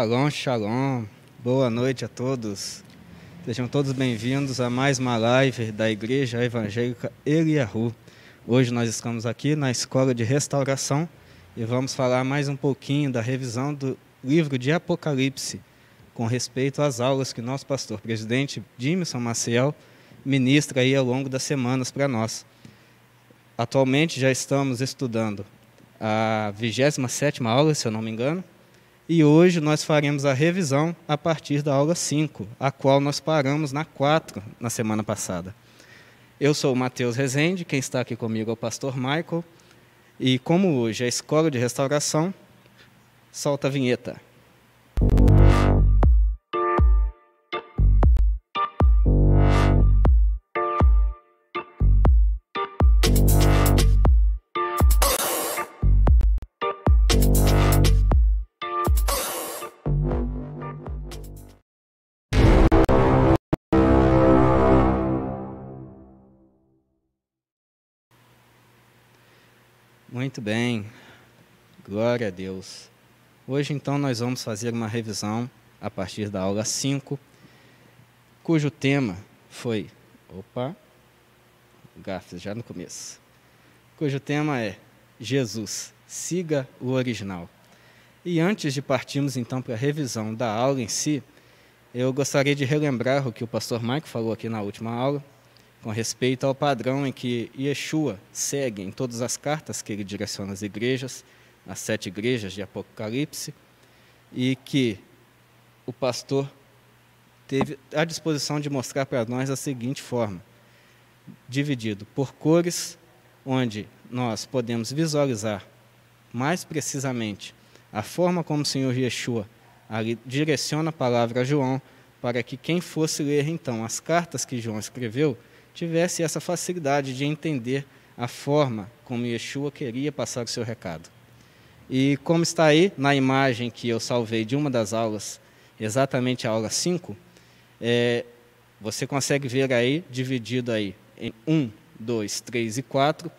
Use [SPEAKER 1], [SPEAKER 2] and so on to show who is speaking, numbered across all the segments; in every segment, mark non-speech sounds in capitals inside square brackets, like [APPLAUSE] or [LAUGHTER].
[SPEAKER 1] Shalom, shalom. Boa noite a todos. Sejam todos bem-vindos a mais uma live da Igreja Evangélica Eliahu. Hoje nós estamos aqui na Escola de Restauração e vamos falar mais um pouquinho da revisão do livro de Apocalipse, com respeito às aulas que nosso pastor presidente Dimison Maciel ministra aí ao longo das semanas para nós. Atualmente já estamos estudando a 27ª aula, se eu não me engano, e hoje nós faremos a revisão a partir da aula 5, a qual nós paramos na 4 na semana passada. Eu sou o Matheus Rezende, quem está aqui comigo é o pastor Michael, e como hoje é escola de restauração, solta a vinheta. Muito bem, glória a Deus. Hoje, então, nós vamos fazer uma revisão a partir da aula 5, cujo tema foi. Opa, gafes já no começo. Cujo tema é Jesus, siga o original. E antes de partirmos, então, para a revisão da aula em si, eu gostaria de relembrar o que o pastor Mike falou aqui na última aula com respeito ao padrão em que Yeshua segue em todas as cartas que ele direciona às igrejas, as sete igrejas de Apocalipse, e que o pastor teve a disposição de mostrar para nós da seguinte forma: dividido por cores, onde nós podemos visualizar mais precisamente a forma como o Senhor Yeshua direciona a palavra a João, para que quem fosse ler então as cartas que João escreveu tivesse essa facilidade de entender a forma como Yeshua queria passar o seu recado. E como está aí na imagem que eu salvei de uma das aulas, exatamente a aula 5, é, você consegue ver aí, dividido aí em 1, 2, 3 e 4,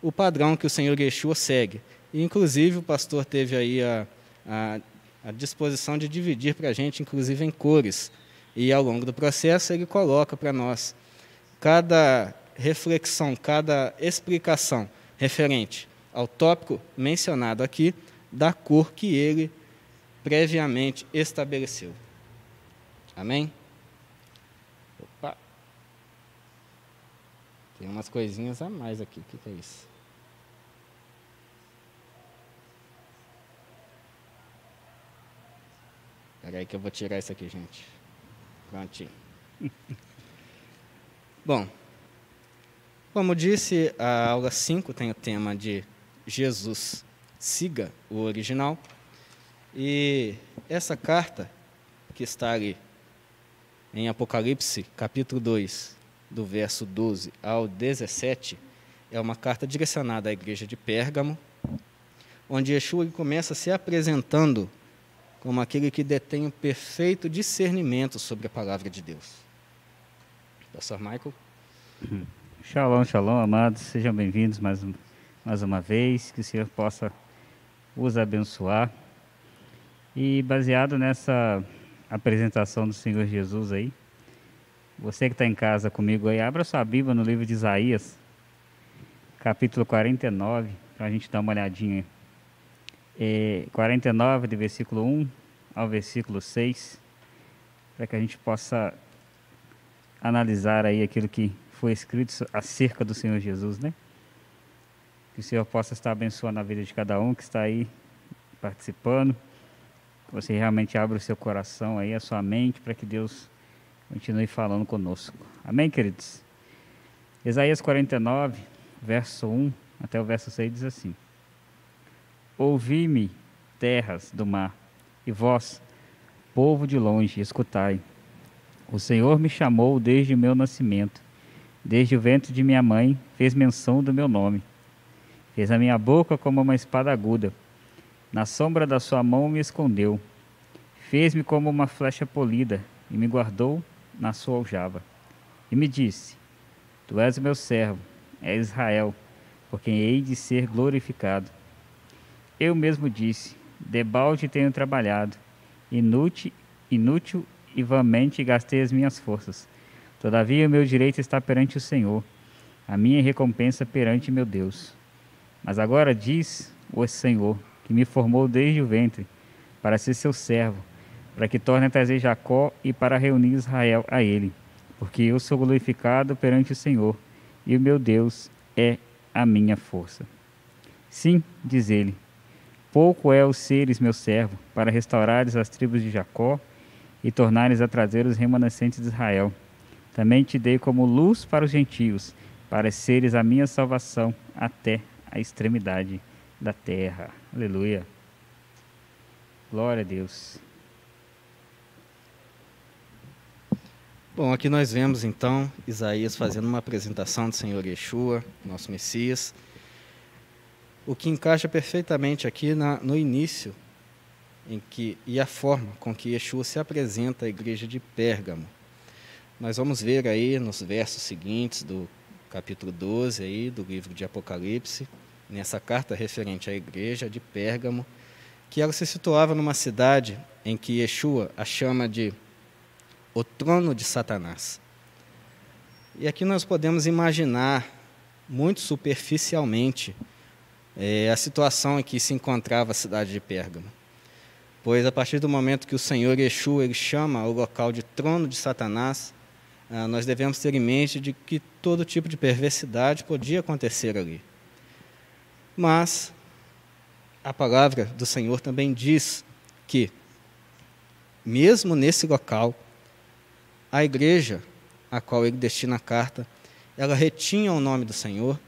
[SPEAKER 1] o padrão que o Senhor Yeshua segue. E, inclusive, o pastor teve aí a, a, a disposição de dividir para a gente, inclusive em cores. E, ao longo do processo, ele coloca para nós cada reflexão, cada explicação referente ao tópico mencionado aqui, da cor que ele previamente estabeleceu. Amém? Opa! Tem umas coisinhas a mais aqui. O que, é isso? Espera aí que eu vou tirar isso aqui, gente. Prontinho. [LAUGHS] Bom, como disse, a aula 5 tem o tema de Jesus, siga o original. E essa carta, que está ali em Apocalipse, capítulo 2, do verso 12 ao 17, é uma carta direcionada à igreja de Pérgamo, onde Yeshua começa se apresentando como aquele que detém o perfeito discernimento sobre a palavra de Deus. Pastor Michael.
[SPEAKER 2] Shalom, shalom, amados. Sejam bem-vindos mais, mais uma vez. Que o Senhor possa os abençoar. E baseado nessa apresentação do Senhor Jesus aí, você que está em casa comigo aí, abra sua Bíblia no livro de Isaías, capítulo 49, para a gente dar uma olhadinha. É, 49, de versículo 1 ao versículo 6, para que a gente possa analisar aí aquilo que foi escrito acerca do Senhor Jesus, né? Que o Senhor possa estar abençoando a vida de cada um que está aí participando. Que você realmente abra o seu coração aí, a sua mente, para que Deus continue falando conosco. Amém, queridos? Isaías 49, verso 1 até o verso 6 diz assim: Ouvi-me, terras do mar, e vós, povo de longe, escutai. O Senhor me chamou desde o meu nascimento, desde o ventre de minha mãe, fez menção do meu nome. Fez a minha boca como uma espada aguda. Na sombra da sua mão me escondeu. Fez-me como uma flecha polida e me guardou na sua aljava. E me disse: Tu és o meu servo, é Israel, por quem hei de ser glorificado. Eu mesmo disse: Debalde tenho trabalhado inútil, inútil e vamente gastei as minhas forças. Todavia o meu direito está perante o Senhor, a minha recompensa perante meu Deus. Mas agora diz o Senhor, que me formou desde o ventre, para ser seu servo, para que torne a trazer Jacó e para reunir Israel a ele, porque eu sou glorificado perante o Senhor, e o meu Deus é a minha força. Sim, diz ele, pouco é os seres meu servo, para restaurares as tribos de Jacó e tornares a trazer os remanescentes de Israel. Também te dei como luz para os gentios, para seres a minha salvação até a extremidade da terra. Aleluia. Glória a Deus.
[SPEAKER 1] Bom, aqui nós vemos então Isaías fazendo uma apresentação do Senhor Yeshua, nosso Messias, o que encaixa perfeitamente aqui na, no início em que e a forma com que Yeshua se apresenta à igreja de Pérgamo. Nós vamos ver aí nos versos seguintes do capítulo 12 aí do livro de Apocalipse, nessa carta referente à igreja de Pérgamo, que ela se situava numa cidade em que Yeshua a chama de o trono de Satanás. E aqui nós podemos imaginar, muito superficialmente, é, a situação em que se encontrava a cidade de Pérgamo. Pois a partir do momento que o Senhor Yeshua ele chama o local de trono de Satanás, ah, nós devemos ter em mente de que todo tipo de perversidade podia acontecer ali. Mas a palavra do Senhor também diz que, mesmo nesse local, a igreja a qual ele destina a carta, ela retinha o nome do Senhor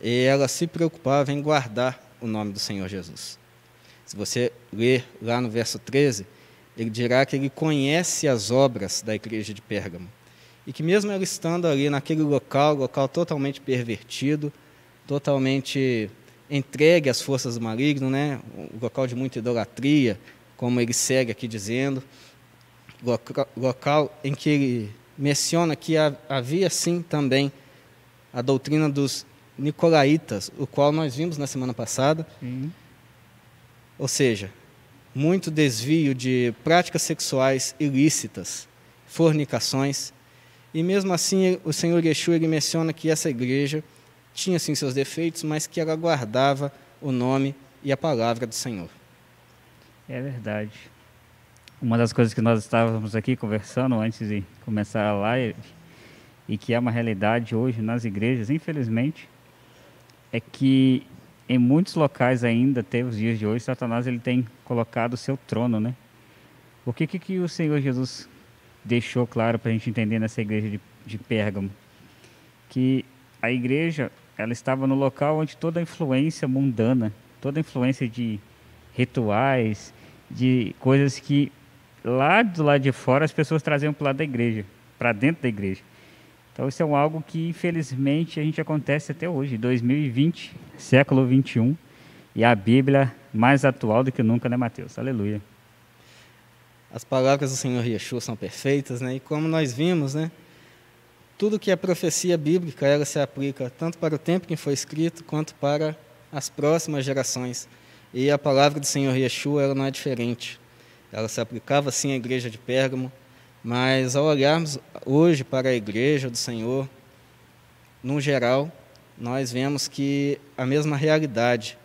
[SPEAKER 1] e ela se preocupava em guardar o nome do Senhor Jesus. Se você ler lá no verso 13, ele dirá que ele conhece as obras da igreja de Pérgamo e que mesmo ela estando ali naquele local, local totalmente pervertido, totalmente entregue às forças do maligno, né? um local de muita idolatria, como ele segue aqui dizendo, local em que ele menciona que havia sim também a doutrina dos nicolaítas, o qual nós vimos na semana passada. Sim. Ou seja, muito desvio de práticas sexuais ilícitas, fornicações, e mesmo assim, o Senhor Yeshua ele menciona que essa igreja tinha sim seus defeitos, mas que ela guardava o nome e a palavra do Senhor.
[SPEAKER 2] É verdade. Uma das coisas que nós estávamos aqui conversando antes de começar a live, e que é uma realidade hoje nas igrejas, infelizmente, é que em muitos locais ainda, até os dias de hoje, Satanás ele tem colocado o seu trono, né? O que, que, que o Senhor Jesus deixou claro para a gente entender nessa igreja de, de Pérgamo, que a igreja ela estava no local onde toda a influência mundana, toda a influência de rituais, de coisas que lá do lado de fora as pessoas traziam para o lado da igreja, para dentro da igreja. Então isso é um algo que infelizmente a gente acontece até hoje, 2020, século 21, e a Bíblia mais atual do que nunca, né, Mateus? Aleluia.
[SPEAKER 1] As palavras do Senhor Yeshua são perfeitas, né? E como nós vimos, né? Tudo que é profecia bíblica, ela se aplica tanto para o tempo que foi escrito, quanto para as próximas gerações. E a palavra do Senhor Yeshua, ela não é diferente. Ela se aplicava sim à igreja de Pérgamo, mas ao olharmos hoje para a igreja do Senhor, no geral, nós vemos que a mesma realidade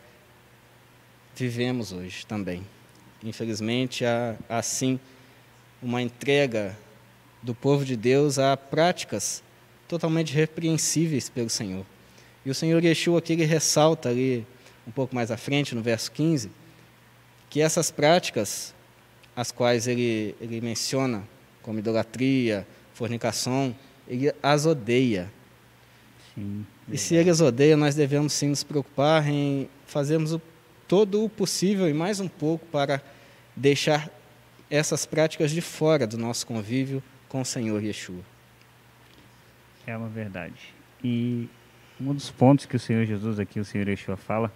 [SPEAKER 1] vivemos hoje também. Infelizmente, há assim uma entrega do povo de Deus a práticas totalmente repreensíveis pelo Senhor. E o Senhor Yeshua aqui ele ressalta ali um pouco mais à frente, no verso 15, que essas práticas, as quais ele, ele menciona como idolatria, fornicação, ele as odeia. Sim, e se ele as odeia, nós devemos sim nos preocupar em fazermos o todo o possível e mais um pouco para deixar essas práticas de fora do nosso convívio com o Senhor Yeshua.
[SPEAKER 2] É uma verdade. E um dos pontos que o Senhor Jesus aqui, o Senhor Yeshua fala,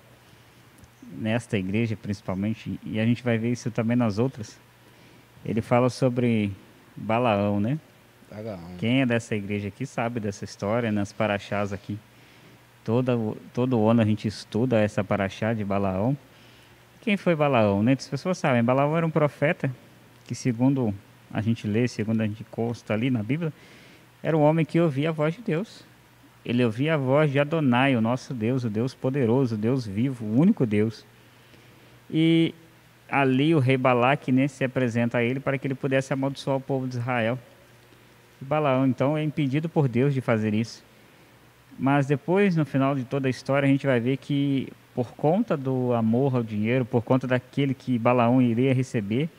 [SPEAKER 2] nesta igreja principalmente, e a gente vai ver isso também nas outras, ele fala sobre Balaão, né? Balaão. Quem é dessa igreja aqui sabe dessa história, nas paraxás aqui. Toda, todo ano a gente estuda essa paraxá de Balaão. Quem foi Balaão? Né? As pessoas sabem, Balaão era um profeta que segundo a gente lê, segundo a gente consta ali na Bíblia, era um homem que ouvia a voz de Deus. Ele ouvia a voz de Adonai, o nosso Deus, o Deus poderoso, o Deus vivo, o único Deus. E ali o rei Balaque né, se apresenta a ele para que ele pudesse amaldiçoar o povo de Israel. E Balaão, então, é impedido por Deus de fazer isso. Mas depois, no final de toda a história, a gente vai ver que, por conta do amor ao dinheiro, por conta daquele que Balaão iria receber,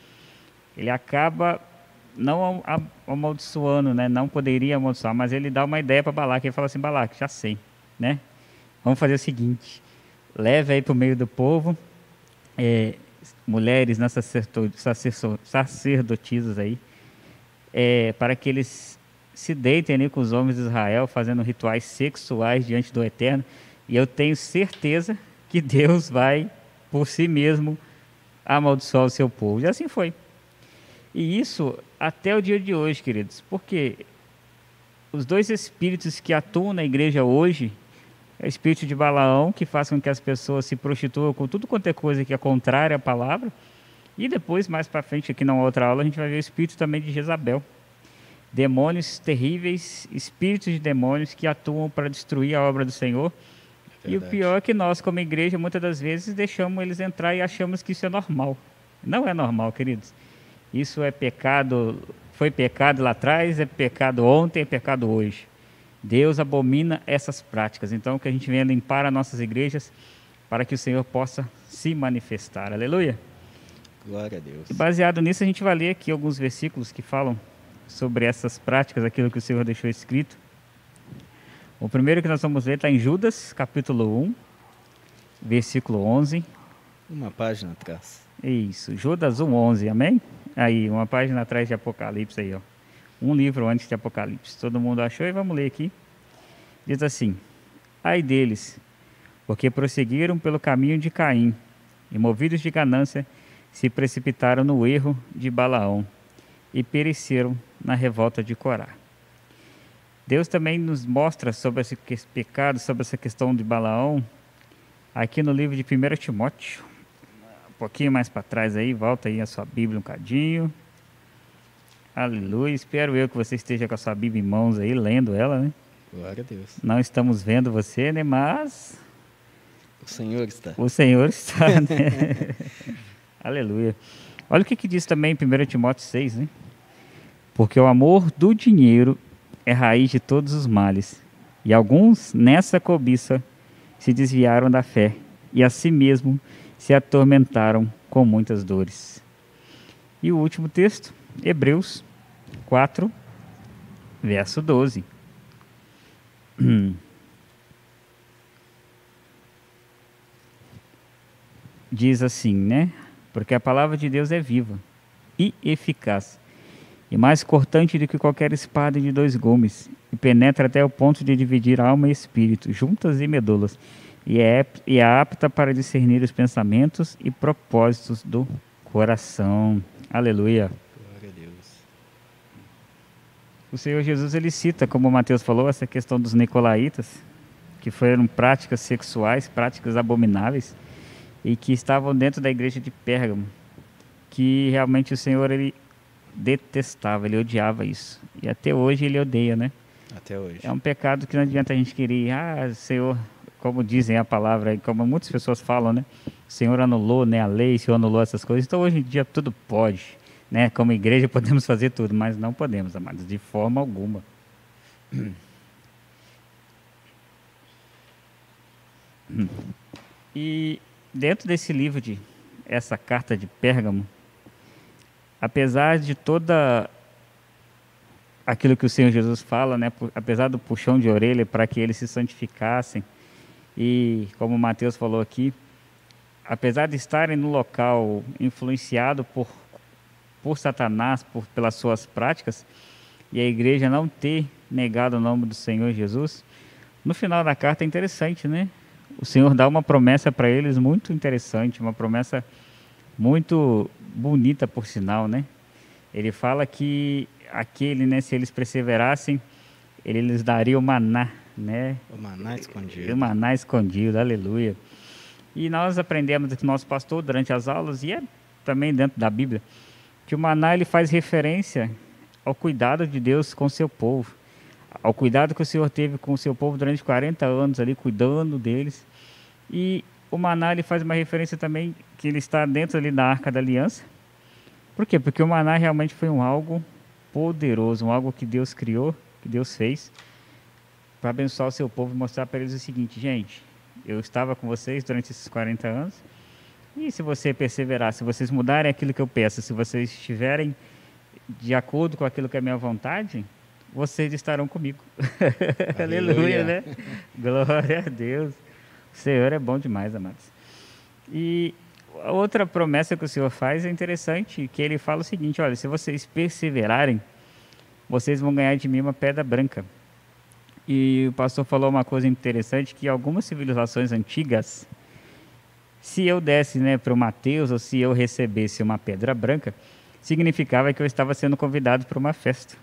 [SPEAKER 2] ele acaba não amaldiçoando, né? não poderia amaldiçoar, mas ele dá uma ideia para Balaque. Ele fala assim: Balaque, já sei, né? Vamos fazer o seguinte: leve aí para o meio do povo, é, mulheres, né, sacerdotisas aí, é, para que eles se deitem ali com os homens de Israel, fazendo rituais sexuais diante do Eterno. E eu tenho certeza que Deus vai, por si mesmo, amaldiçoar o seu povo. E assim foi. E isso até o dia de hoje, queridos, porque os dois espíritos que atuam na igreja hoje espírito de Balaão, que faz com que as pessoas se prostituam com tudo quanto é coisa que é contrária à palavra. E depois, mais para frente, aqui na outra aula, a gente vai ver o espírito também de Jezabel. Demônios terríveis, espíritos de demônios que atuam para destruir a obra do Senhor. É e o pior é que nós, como igreja, muitas das vezes deixamos eles entrar e achamos que isso é normal. Não é normal, queridos. Isso é pecado, foi pecado lá atrás, é pecado ontem, é pecado hoje. Deus abomina essas práticas. Então, que a gente venha limpar as nossas igrejas para que o Senhor possa se manifestar. Aleluia.
[SPEAKER 1] Glória a Deus.
[SPEAKER 2] E baseado nisso, a gente vai ler aqui alguns versículos que falam sobre essas práticas, aquilo que o Senhor deixou escrito. O primeiro que nós vamos ler está em Judas, capítulo 1, versículo 11.
[SPEAKER 1] Uma página atrás.
[SPEAKER 2] Isso, Judas 1, 11, amém? Aí, uma página atrás de Apocalipse aí, ó. Um livro antes de Apocalipse. Todo mundo achou e vamos ler aqui. Diz assim: Ai deles, porque prosseguiram pelo caminho de Caim, e movidos de ganância, se precipitaram no erro de Balaão e pereceram na revolta de Corá. Deus também nos mostra sobre esse pecado, sobre essa questão de Balaão, aqui no livro de 1 Timóteo, pouquinho mais para trás aí, volta aí a sua Bíblia um cadinho. Aleluia. Espero eu que você esteja com a sua Bíblia em mãos aí, lendo ela, né?
[SPEAKER 1] Glória a Deus.
[SPEAKER 2] Não estamos vendo você, né? Mas.
[SPEAKER 1] O Senhor está.
[SPEAKER 2] O Senhor está, né? [LAUGHS] Aleluia. Olha o que, que diz também em 1 Timóteo 6, né? Porque o amor do dinheiro é raiz de todos os males. E alguns, nessa cobiça, se desviaram da fé e a si mesmo se atormentaram com muitas dores. E o último texto, Hebreus 4, verso 12. [CLEARS THROAT] Diz assim, né? Porque a palavra de Deus é viva e eficaz, e mais cortante do que qualquer espada de dois gumes, e penetra até o ponto de dividir alma e espírito, juntas e medulas, e é, e é apta para discernir os pensamentos e propósitos do coração. Aleluia. O Senhor Jesus ele cita, como o Mateus falou, essa questão dos nicolaítas, que foram práticas sexuais, práticas abomináveis, e que estavam dentro da igreja de Pérgamo, que realmente o Senhor ele detestava, ele odiava isso. E até hoje ele odeia, né?
[SPEAKER 1] Até hoje.
[SPEAKER 2] É um pecado que não adianta a gente querer, ah, Senhor, como dizem a palavra, como muitas pessoas falam, né? O Senhor anulou né, a lei, o Senhor anulou essas coisas. Então hoje em dia tudo pode, né? Como igreja podemos fazer tudo, mas não podemos, amados, de forma alguma. E dentro desse livro de essa carta de Pérgamo, apesar de toda aquilo que o Senhor Jesus fala, né, apesar do puxão de orelha para que eles se santificassem, e como Mateus falou aqui, apesar de estarem no local influenciado por, por Satanás, por, pelas suas práticas, e a igreja não ter negado o nome do Senhor Jesus, no final da carta é interessante, né? O Senhor dá uma promessa para eles muito interessante, uma promessa muito bonita por sinal, né? Ele fala que aquele, né, se eles perseverassem, ele lhes daria o maná né?
[SPEAKER 1] O maná escondido.
[SPEAKER 2] O maná escondido, aleluia. E nós aprendemos com o nosso pastor durante as aulas, e é também dentro da Bíblia, que o maná ele faz referência ao cuidado de Deus com seu povo, ao cuidado que o Senhor teve com o seu povo durante 40 anos ali, cuidando deles. E o maná ele faz uma referência também que ele está dentro ali da Arca da Aliança. Por quê? Porque o maná realmente foi um algo poderoso, um algo que Deus criou, que Deus fez para abençoar o seu povo e mostrar para eles o seguinte, gente, eu estava com vocês durante esses 40 anos, e se você perseverar, se vocês mudarem aquilo que eu peço, se vocês estiverem de acordo com aquilo que é minha vontade, vocês estarão comigo. [LAUGHS] Aleluia, né? Glória a Deus. O Senhor é bom demais, amados. E a outra promessa que o Senhor faz é interessante, que ele fala o seguinte, olha, se vocês perseverarem, vocês vão ganhar de mim uma pedra branca. E o pastor falou uma coisa interessante, que algumas civilizações antigas, se eu desse né, para o Mateus, ou se eu recebesse uma pedra branca, significava que eu estava sendo convidado para uma festa.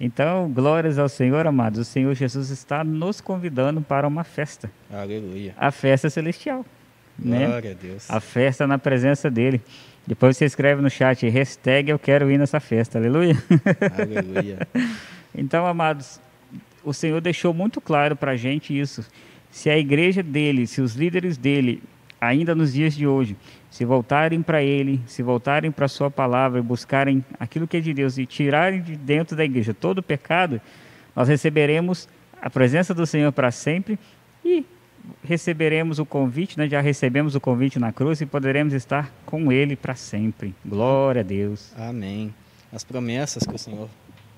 [SPEAKER 2] Então, glórias ao Senhor, amados. O Senhor Jesus está nos convidando para uma festa.
[SPEAKER 1] Aleluia.
[SPEAKER 2] A festa celestial.
[SPEAKER 1] Né? Glória né? a Deus.
[SPEAKER 2] A festa na presença dele. Depois você escreve no chat, hashtag eu quero ir nessa festa. Aleluia.
[SPEAKER 1] Aleluia. [LAUGHS]
[SPEAKER 2] então, amados, o Senhor deixou muito claro para a gente isso. Se a igreja dele, se os líderes dele ainda nos dias de hoje, se voltarem para Ele, se voltarem para a Sua palavra e buscarem aquilo que é de Deus e tirarem de dentro da igreja todo o pecado, nós receberemos a presença do Senhor para sempre e receberemos o convite, né? já recebemos o convite na cruz e poderemos estar com Ele para sempre. Glória a Deus.
[SPEAKER 1] Amém. As promessas que o Senhor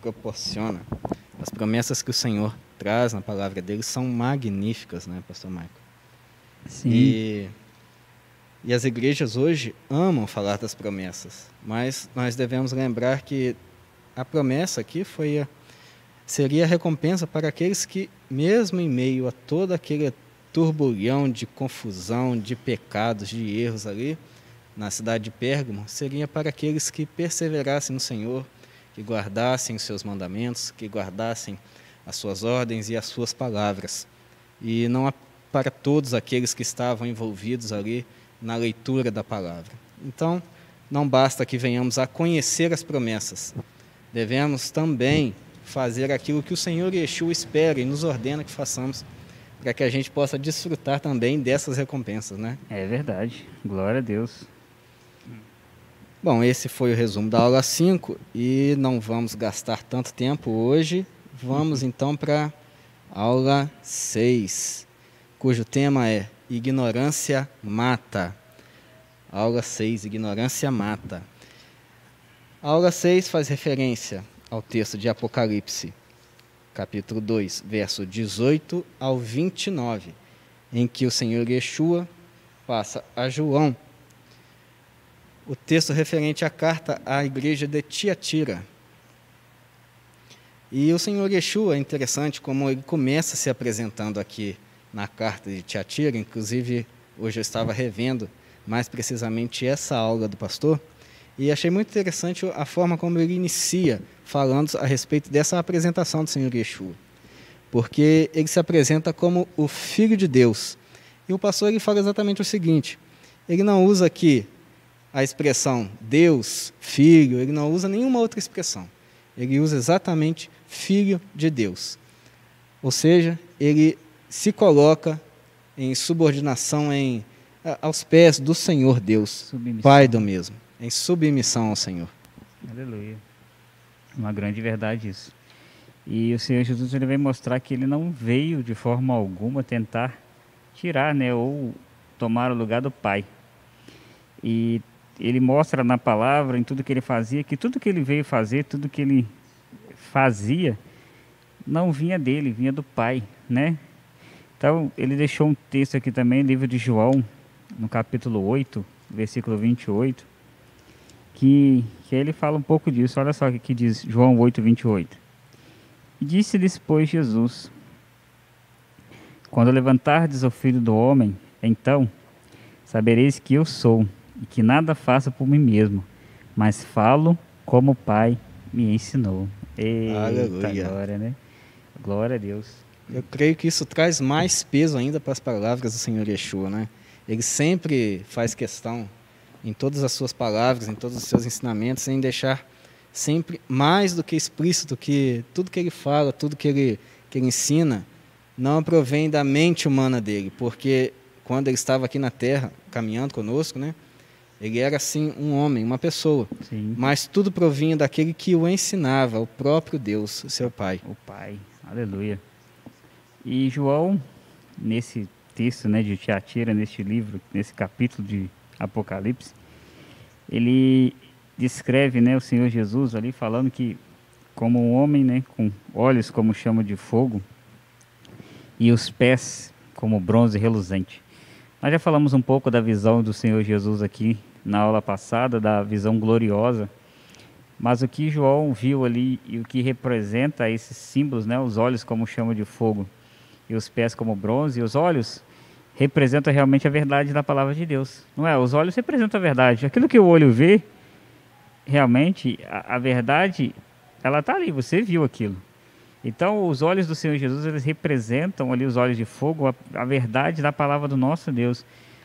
[SPEAKER 1] proporciona, as promessas que o Senhor traz na palavra dele são magníficas, né, Pastor Michael?
[SPEAKER 2] Sim.
[SPEAKER 1] E e as igrejas hoje amam falar das promessas, mas nós devemos lembrar que a promessa aqui foi a, seria a recompensa para aqueles que, mesmo em meio a todo aquele turbulhão de confusão, de pecados, de erros ali na cidade de Pérgamo, seria para aqueles que perseverassem no Senhor, que guardassem os seus mandamentos, que guardassem as suas ordens e as suas palavras. E não para todos aqueles que estavam envolvidos ali na leitura da palavra. Então, não basta que venhamos a conhecer as promessas, devemos também fazer aquilo que o Senhor Yeshua espera e nos ordena que façamos, para que a gente possa desfrutar também dessas recompensas, né?
[SPEAKER 2] É verdade. Glória a Deus.
[SPEAKER 1] Bom, esse foi o resumo da aula 5 e não vamos gastar tanto tempo hoje. Vamos então para aula 6, cujo tema é Ignorância mata. Aula 6, ignorância mata. A aula 6 faz referência ao texto de Apocalipse, capítulo 2, verso 18 ao 29, em que o Senhor Yeshua passa a João o texto referente à carta à igreja de Tiatira. E o Senhor Yeshua é interessante como ele começa se apresentando aqui na carta de Tiatira, inclusive hoje eu estava revendo mais precisamente essa aula do pastor e achei muito interessante a forma como ele inicia falando a respeito dessa apresentação do Senhor Yeshua. Porque ele se apresenta como o Filho de Deus. E o pastor ele fala exatamente o seguinte: ele não usa aqui a expressão Deus, Filho, ele não usa nenhuma outra expressão. Ele usa exatamente Filho de Deus. Ou seja, ele se coloca em subordinação, em, aos pés do Senhor Deus, submissão. Pai do mesmo, em submissão ao Senhor.
[SPEAKER 2] Aleluia. Uma grande verdade isso. E o Senhor Jesus ele vem mostrar que ele não veio de forma alguma tentar tirar, né, ou tomar o lugar do Pai. E ele mostra na palavra, em tudo que ele fazia, que tudo que ele veio fazer, tudo que ele fazia, não vinha dele, vinha do Pai, né? Então, ele deixou um texto aqui também, livro de João, no capítulo 8, versículo 28, que, que ele fala um pouco disso. Olha só o que diz João 8, 28. Disse-lhes, pois, Jesus: Quando levantardes o filho do homem, então sabereis que eu sou, e que nada faço por mim mesmo, mas falo como o Pai me ensinou. Eita, Aleluia. glória, né? Glória a Deus.
[SPEAKER 1] Eu creio que isso traz mais peso ainda para as palavras do Senhor Yeshua, né? Ele sempre faz questão em todas as suas palavras, em todos os seus ensinamentos, em deixar sempre mais do que explícito que tudo que ele fala, tudo que ele, que ele ensina, não provém da mente humana dele, porque quando ele estava aqui na Terra, caminhando conosco, né, ele era assim um homem, uma pessoa,
[SPEAKER 2] Sim.
[SPEAKER 1] mas tudo provinha daquele que o ensinava, o próprio Deus, seu Pai.
[SPEAKER 2] O Pai. Aleluia. E João, nesse texto né, de Tiatira, neste livro, nesse capítulo de Apocalipse, ele descreve né, o Senhor Jesus ali falando que como um homem né, com olhos como chama de fogo e os pés como bronze reluzente. Nós já falamos um pouco da visão do Senhor Jesus aqui na aula passada, da visão gloriosa. Mas o que João viu ali e o que representa esses símbolos, né, os olhos como chama de fogo e os pés como bronze, e os olhos representam realmente a verdade da palavra de Deus. Não é? Os olhos representam a verdade. Aquilo que o olho vê, realmente, a, a verdade, ela está ali, você viu aquilo. Então, os olhos do Senhor Jesus, eles representam ali os olhos de fogo, a, a verdade da palavra do nosso Deus.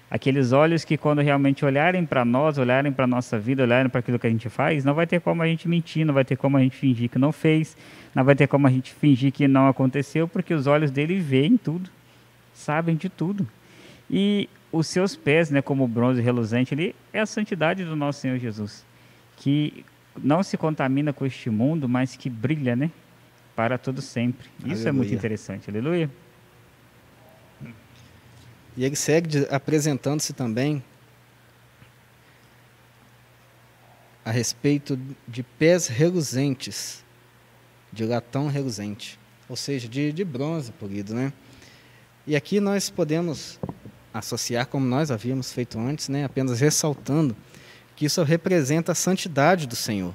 [SPEAKER 2] Aqueles olhos que, quando realmente olharem para nós, olharem para a nossa vida, olharem para aquilo que a gente faz, não vai ter como a gente mentir, não vai ter como a gente fingir que não fez, não vai ter como a gente fingir que não aconteceu, porque os olhos dele veem tudo, sabem de tudo. E os seus pés, né, como bronze reluzente, ali é a santidade do nosso Senhor Jesus, que não se contamina com este mundo, mas que brilha, né, para todo sempre. Isso
[SPEAKER 1] Aleluia.
[SPEAKER 2] é muito interessante. Aleluia.
[SPEAKER 1] E ele segue apresentando-se também a respeito de pés reluzentes, de latão reluzente, ou seja, de, de bronze polido, né? E aqui nós podemos associar, como nós havíamos feito antes, né? apenas ressaltando que isso representa a santidade do Senhor,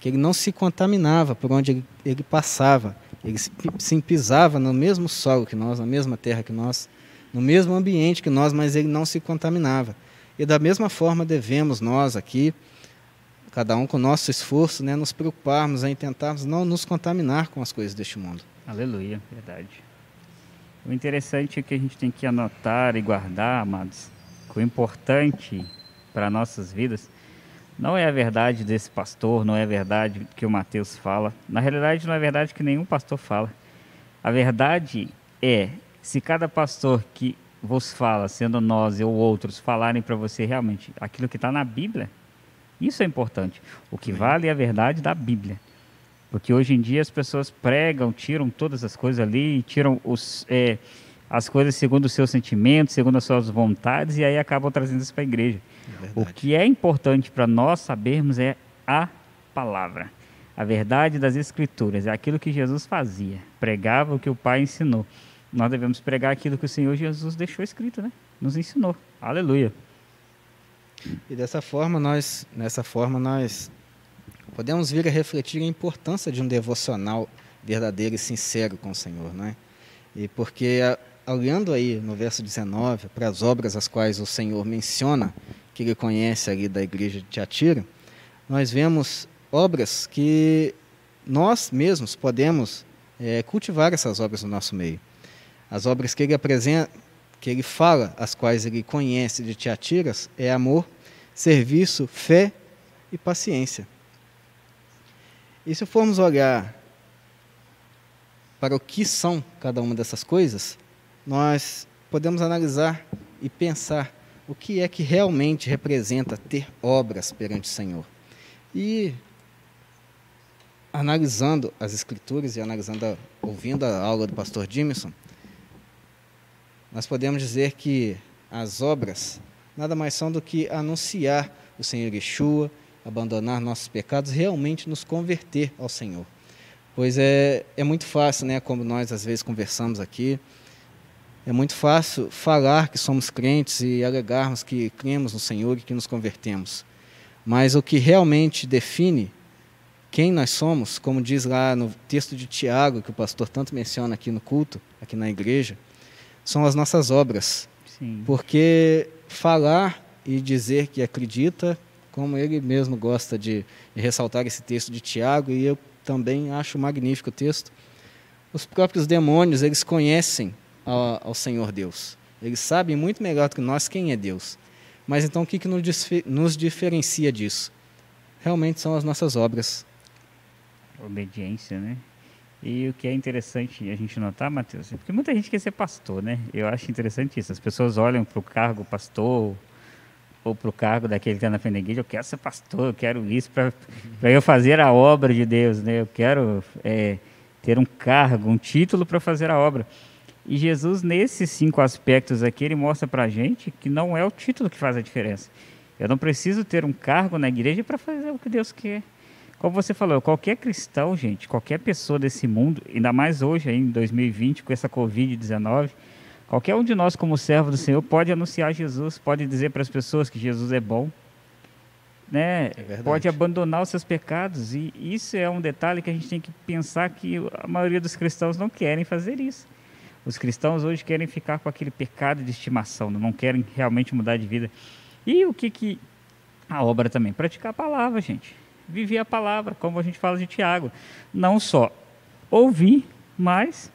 [SPEAKER 1] que ele não se contaminava por onde ele, ele passava, ele se, se pisava no mesmo solo que nós, na mesma terra que nós, no mesmo ambiente que nós, mas ele não se contaminava. E da mesma forma devemos nós aqui, cada um com o nosso esforço, né, nos preocuparmos em tentarmos não nos contaminar com as coisas deste mundo.
[SPEAKER 2] Aleluia, verdade. O interessante é que a gente tem que anotar e guardar, amados, que o importante para nossas vidas não é a verdade desse pastor, não é a verdade que o Mateus fala. Na realidade, não é a verdade que nenhum pastor fala. A verdade é, se cada pastor que vos fala, sendo nós ou outros, falarem para você realmente aquilo que está na Bíblia, isso é importante. O que vale é a verdade da Bíblia. Porque hoje em dia as pessoas pregam, tiram todas as coisas ali, tiram os, é, as coisas segundo os seus sentimentos, segundo as suas vontades, e aí acabam trazendo isso para a igreja. O que é importante para nós sabermos é a palavra. A verdade das Escrituras, é aquilo que Jesus fazia, pregava o que o Pai ensinou. Nós devemos pregar aquilo que o Senhor Jesus deixou escrito, né? Nos ensinou. Aleluia.
[SPEAKER 1] E dessa forma nós, nessa forma nós podemos vir a refletir a importância de um devocional verdadeiro e sincero com o Senhor, não é? E porque olhando aí no verso 19 para as obras as quais o Senhor menciona que ele conhece ali da igreja de Tiatira, nós vemos obras que nós mesmos podemos eh, cultivar essas obras no nosso meio. As obras que ele apresenta, que ele fala, as quais ele conhece de Tiatiras, é amor, serviço, fé e paciência. E se formos olhar para o que são cada uma dessas coisas, nós podemos analisar e pensar o que é que realmente representa ter obras perante o Senhor. E analisando as escrituras e analisando, ouvindo a aula do pastor Jimerson, nós podemos dizer que as obras nada mais são do que anunciar o Senhor Yeshua, abandonar nossos pecados, realmente nos converter ao Senhor. Pois é, é muito fácil, né, como nós às vezes conversamos aqui, é muito fácil falar que somos crentes e alegarmos que cremos no Senhor e que nos convertemos. Mas o que realmente define quem nós somos, como diz lá no texto de Tiago, que o pastor tanto menciona aqui no culto, aqui na igreja, são as nossas obras.
[SPEAKER 2] Sim.
[SPEAKER 1] Porque falar e dizer que acredita, como ele mesmo gosta de, de ressaltar esse texto de Tiago, e eu também acho magnífico o texto, os próprios demônios, eles conhecem ao, ao Senhor Deus. Eles sabem muito melhor do que nós quem é Deus. Mas então o que, que nos diferencia disso? Realmente são as nossas obras.
[SPEAKER 2] Obediência, né? E o que é interessante a gente notar, Matheus, é porque muita gente quer ser pastor, né? Eu acho interessante isso. As pessoas olham para o cargo pastor ou para o cargo daquele que está na frente da igreja, eu quero ser pastor, eu quero isso para eu fazer a obra de Deus, né? Eu quero é, ter um cargo, um título para fazer a obra. E Jesus, nesses cinco aspectos aqui, ele mostra para a gente que não é o título que faz a diferença. Eu não preciso ter um cargo na igreja para fazer o que Deus quer. Como você falou, qualquer cristão, gente, qualquer pessoa desse mundo, ainda mais hoje, em 2020, com essa Covid-19, qualquer um de nós, como servo do Senhor, pode anunciar Jesus, pode dizer para as pessoas que Jesus é bom, né? É pode abandonar os seus pecados. E isso é um detalhe que a gente tem que pensar que a maioria dos cristãos não querem fazer isso. Os cristãos hoje querem ficar com aquele pecado de estimação, não querem realmente mudar de vida. E o que, que a obra também? Praticar a palavra, gente. Viver a palavra, como a gente fala de Tiago. Não só ouvir, mas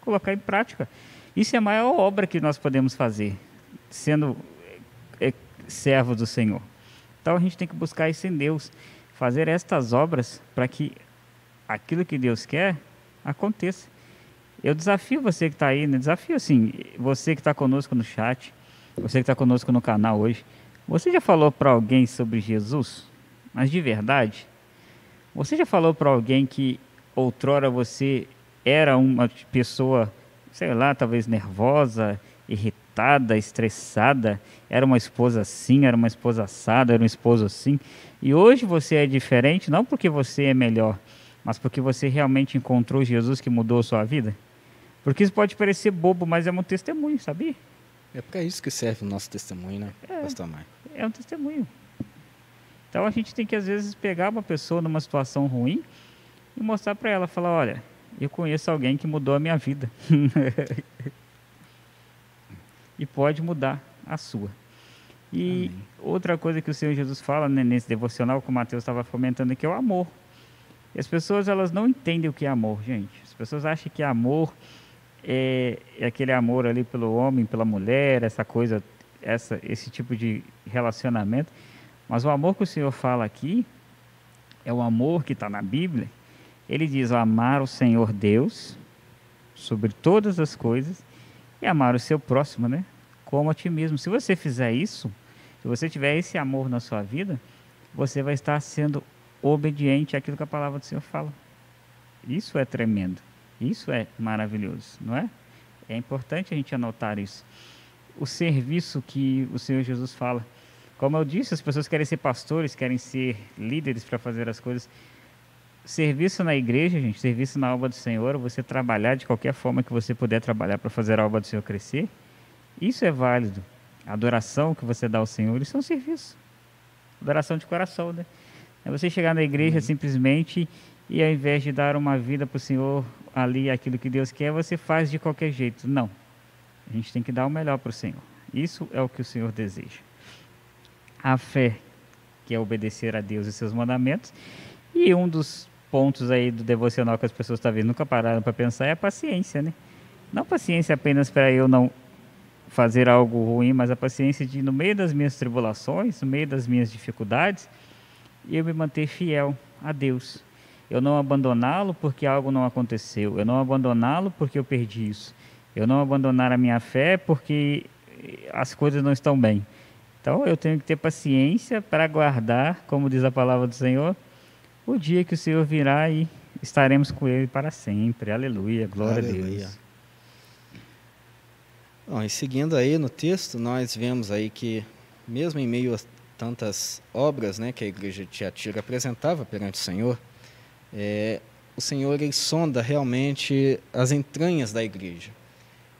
[SPEAKER 2] colocar em prática. Isso é a maior obra que nós podemos fazer, sendo é, servos do Senhor. Então a gente tem que buscar isso em Deus, fazer estas obras para que aquilo que Deus quer aconteça. Eu desafio você que está aí, né? desafio assim, você que está conosco no chat, você que está conosco no canal hoje. Você já falou para alguém sobre Jesus? Mas de verdade? Você já falou para alguém que outrora você era uma pessoa, sei lá, talvez nervosa, irritada, estressada, era uma esposa assim, era uma esposa assada, era um esposo assim, e hoje você é diferente, não porque você é melhor, mas porque você realmente encontrou Jesus que mudou a sua vida? Porque isso pode parecer bobo, mas é um testemunho, sabia?
[SPEAKER 1] É para isso que serve o nosso testemunho, né,
[SPEAKER 2] é, Pastor Maio? É um testemunho. Então a gente tem que às vezes pegar uma pessoa numa situação ruim e mostrar para ela, falar, olha, eu conheço alguém que mudou a minha vida. [LAUGHS] e pode mudar a sua. E Amém. outra coisa que o Senhor Jesus fala né, nesse devocional que o Mateus estava comentando aqui é o amor. E as pessoas elas não entendem o que é amor, gente. As pessoas acham que amor é, é, aquele amor ali pelo homem, pela mulher, essa coisa, essa, esse tipo de relacionamento. Mas o amor que o Senhor fala aqui é o amor que está na Bíblia. Ele diz amar o Senhor Deus sobre todas as coisas e amar o seu próximo, né? Como a ti mesmo. Se você fizer isso, se você tiver esse amor na sua vida, você vai estar sendo obediente àquilo que a palavra do Senhor fala. Isso é tremendo. Isso é maravilhoso, não é? É importante a gente anotar isso. O serviço que o Senhor Jesus fala. Como eu disse, as pessoas querem ser pastores, querem ser líderes para fazer as coisas. Serviço na igreja, gente, serviço na obra do Senhor, você trabalhar de qualquer forma que você puder trabalhar para fazer a obra do Senhor crescer, isso é válido. A adoração que você dá ao Senhor, isso é um serviço. Adoração de coração, né? É você chegar na igreja uhum. simplesmente e ao invés de dar uma vida para o Senhor ali aquilo que Deus quer, você faz de qualquer jeito. Não. A gente tem que dar o melhor para o Senhor. Isso é o que o Senhor deseja. A fé, que é obedecer a Deus e seus mandamentos. E um dos pontos aí do devocional que as pessoas talvez nunca pararam para pensar é a paciência, né? Não paciência apenas para eu não fazer algo ruim, mas a paciência de, no meio das minhas tribulações, no meio das minhas dificuldades, eu me manter fiel a Deus eu não abandoná-lo porque algo não aconteceu, eu não abandoná-lo porque eu perdi isso, eu não abandonar a minha fé porque as coisas não estão bem. Então eu tenho que ter paciência para aguardar, como diz a palavra do Senhor, o dia que o Senhor virá e estaremos com Ele para sempre. Aleluia, glória Aleluia. a Deus.
[SPEAKER 1] Bom, e seguindo aí no texto, nós vemos aí que, mesmo em meio a tantas obras né, que a igreja de Tiatira apresentava perante o Senhor, é, o Senhor ele sonda realmente as entranhas da igreja.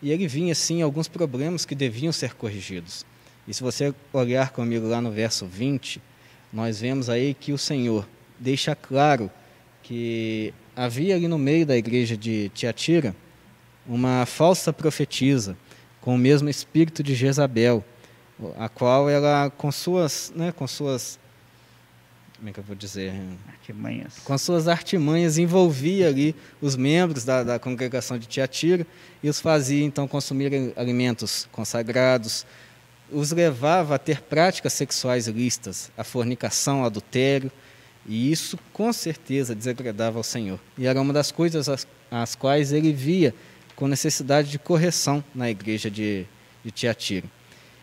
[SPEAKER 1] E ele vinha, assim, alguns problemas que deviam ser corrigidos. E se você olhar comigo lá no verso 20, nós vemos aí que o Senhor deixa claro que havia ali no meio da igreja de Tiatira uma falsa profetisa com o mesmo espírito de Jezabel, a qual ela com suas, né, com suas como é que eu vou dizer?
[SPEAKER 2] Artimanhas.
[SPEAKER 1] Com suas artimanhas envolvia ali os membros da, da congregação de Tiatira e os fazia então consumir alimentos consagrados, os levava a ter práticas sexuais ilícitas, a fornicação, o adultério, e isso com certeza desagradava ao Senhor. E era uma das coisas às, às quais ele via com necessidade de correção na igreja de, de Tiatira.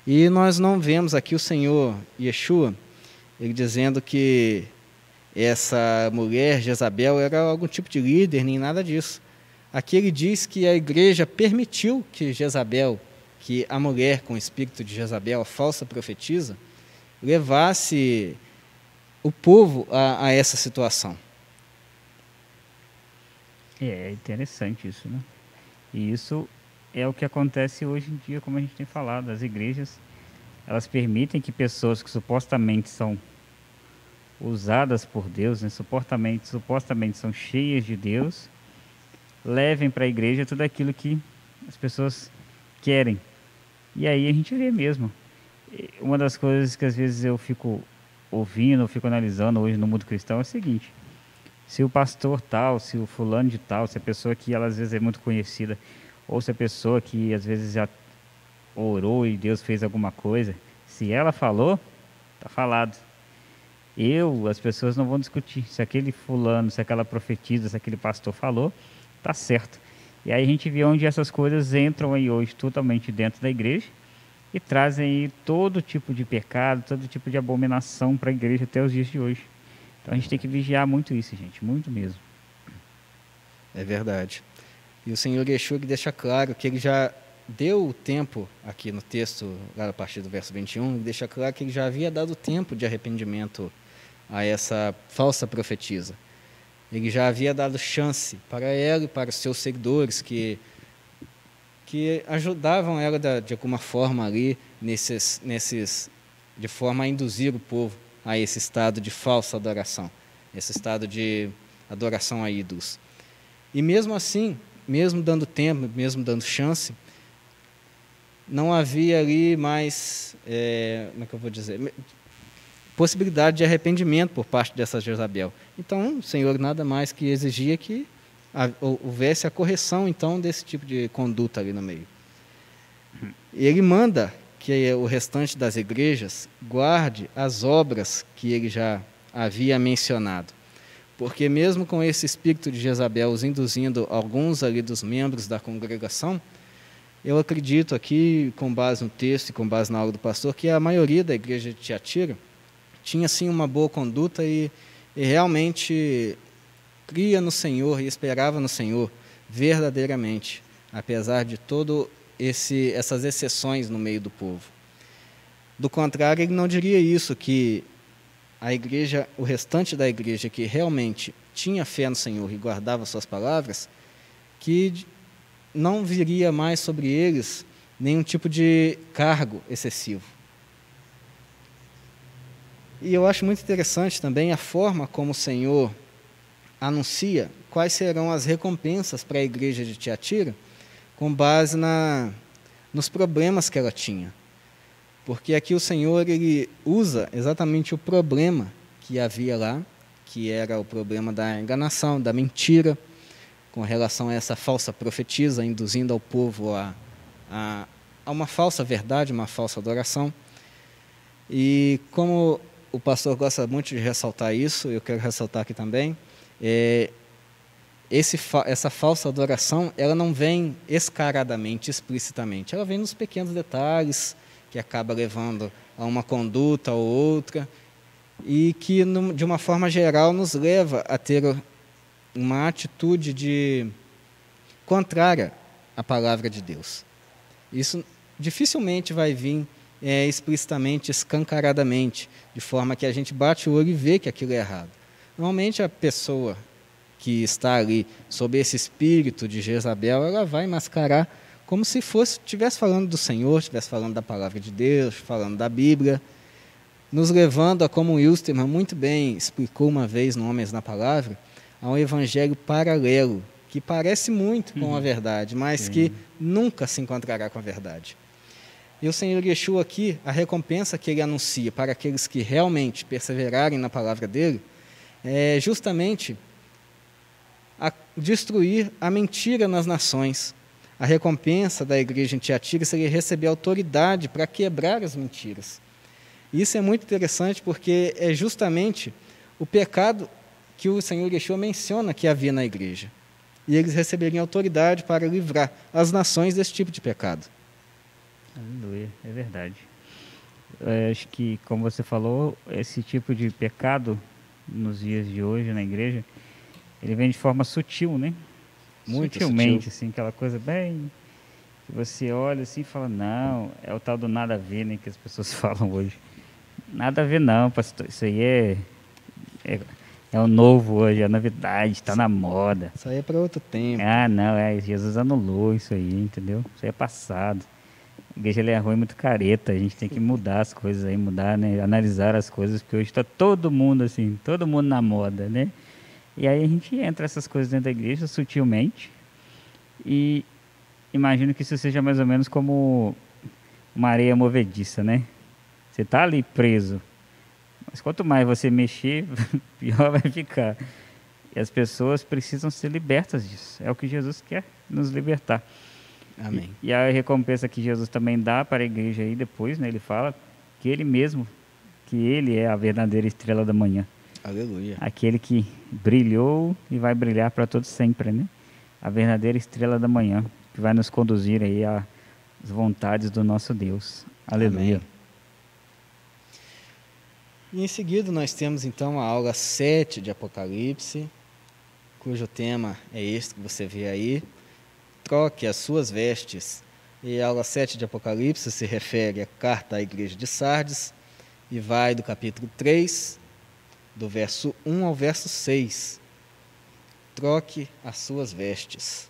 [SPEAKER 1] E nós não vemos aqui o Senhor Yeshua, ele dizendo que essa mulher, Jezabel, era algum tipo de líder, nem nada disso. Aqui ele diz que a igreja permitiu que Jezabel, que a mulher com o espírito de Jezabel, a falsa profetisa, levasse o povo a, a essa situação.
[SPEAKER 2] É interessante isso, né? E isso é o que acontece hoje em dia, como a gente tem falado, as igrejas, elas permitem que pessoas que supostamente são usadas por Deus, né, supostamente, supostamente são cheias de Deus, levem para a igreja tudo aquilo que as pessoas querem. E aí a gente vê mesmo. Uma das coisas que às vezes eu fico ouvindo, eu fico analisando hoje no mundo cristão é o seguinte: se o pastor tal, se o fulano de tal, se a pessoa que ela às vezes é muito conhecida, ou se a pessoa que às vezes já orou e Deus fez alguma coisa, se ela falou, tá falado. Eu, as pessoas não vão discutir se aquele fulano, se aquela profetisa, se aquele pastor falou, tá certo. E aí a gente vê onde essas coisas entram aí hoje totalmente dentro da igreja e trazem aí todo tipo de pecado, todo tipo de abominação para a igreja até os dias de hoje. Então a gente tem que vigiar muito isso, gente, muito mesmo.
[SPEAKER 1] É verdade. E o Senhor Yeshua deixa claro que ele já deu o tempo, aqui no texto, lá a partir do verso 21, ele deixa claro que ele já havia dado tempo de arrependimento a essa falsa profetisa. Ele já havia dado chance para ela e para os seus seguidores que que ajudavam ela de, de alguma forma ali nesses nesses de forma a induzir o povo a esse estado de falsa adoração, esse estado de adoração a ídolos. E mesmo assim, mesmo dando tempo, mesmo dando chance, não havia ali mais, é, como é que eu vou dizer, possibilidade de arrependimento por parte dessa Jezabel. Então, o Senhor nada mais que exigia que houvesse a correção, então, desse tipo de conduta ali no meio. Ele manda que o restante das igrejas guarde as obras que ele já havia mencionado. Porque mesmo com esse espírito de Jezabel os induzindo alguns ali dos membros da congregação, eu acredito aqui, com base no texto e com base na aula do pastor, que a maioria da igreja de Tiatira tinha sim uma boa conduta e, e realmente cria no Senhor e esperava no Senhor verdadeiramente, apesar de todo esse, essas exceções no meio do povo. Do contrário, ele não diria isso, que a igreja, o restante da igreja que realmente tinha fé no Senhor e guardava suas palavras, que não viria mais sobre eles nenhum tipo de cargo excessivo. E eu acho muito interessante também a forma como o Senhor anuncia quais serão as recompensas para a igreja de Tiatira, com base na, nos problemas que ela tinha. Porque aqui o Senhor ele usa exatamente o problema que havia lá, que era o problema da enganação, da mentira, com relação a essa falsa profetisa, induzindo ao povo a, a, a uma falsa verdade, uma falsa adoração. E como o pastor gosta muito de ressaltar isso, eu quero ressaltar aqui também, é, esse, essa falsa adoração, ela não vem escaradamente, explicitamente. Ela vem nos pequenos detalhes, que acaba levando a uma conduta ou outra, e que, de uma forma geral, nos leva a ter uma atitude de contrária à palavra de Deus. Isso dificilmente vai vir é, explicitamente, escancaradamente, de forma que a gente bate o olho e vê que aquilo é errado. Normalmente a pessoa que está ali sob esse espírito de Jezabel, ela vai mascarar como se fosse estivesse falando do Senhor, estivesse falando da palavra de Deus, falando da Bíblia, nos levando a como Wilstermann muito bem explicou uma vez no Homens na Palavra, a um evangelho paralelo que parece muito com a uhum. verdade, mas que nunca se encontrará com a verdade. E o Senhor Yeshua aqui, a recompensa que ele anuncia para aqueles que realmente perseverarem na palavra dele, é justamente a destruir a mentira nas nações, a recompensa da igreja em Tiatira seria receber autoridade para quebrar as mentiras. Isso é muito interessante porque é justamente o pecado que o Senhor Yeshua menciona que havia na igreja. E eles receberiam autoridade para livrar as nações desse tipo de pecado.
[SPEAKER 2] Aleluia, é verdade. Eu acho que, como você falou, esse tipo de pecado nos dias de hoje na igreja, ele vem de forma sutil, né? Muito Sutilmente, sutil. assim, aquela coisa bem que você olha assim e fala, não, é o tal do nada a ver, né, que as pessoas [LAUGHS] falam hoje. Nada a ver não, pastor, isso aí é, é, é o novo hoje, é a novidade, está na moda.
[SPEAKER 1] Isso aí é para outro tempo.
[SPEAKER 2] Ah, não, é, Jesus anulou isso aí, entendeu? Isso aí é passado. A igreja é ruim, muito careta, a gente tem que mudar as coisas aí, mudar, né, analisar as coisas, porque hoje está todo mundo assim, todo mundo na moda, né? E aí a gente entra essas coisas dentro da igreja sutilmente e imagino que isso seja mais ou menos como uma areia movediça, né? Você está ali preso, mas quanto mais você mexer, [LAUGHS] pior vai ficar. E as pessoas precisam ser libertas disso. É o que Jesus quer, nos libertar.
[SPEAKER 1] Amém.
[SPEAKER 2] E, e a recompensa que Jesus também dá para a igreja aí depois, né? Ele fala que ele mesmo, que ele é a verdadeira estrela da manhã.
[SPEAKER 1] Aleluia.
[SPEAKER 2] Aquele que brilhou e vai brilhar para todos sempre, né? A verdadeira estrela da manhã, que vai nos conduzir aí às vontades do nosso Deus. Aleluia. Amém.
[SPEAKER 1] E em seguida nós temos então a aula 7 de Apocalipse, cujo tema é este que você vê aí. Troque as suas vestes. E a aula 7 de Apocalipse se refere à carta à igreja de Sardes e vai do capítulo 3 do verso 1 ao verso 6. Troque as suas vestes.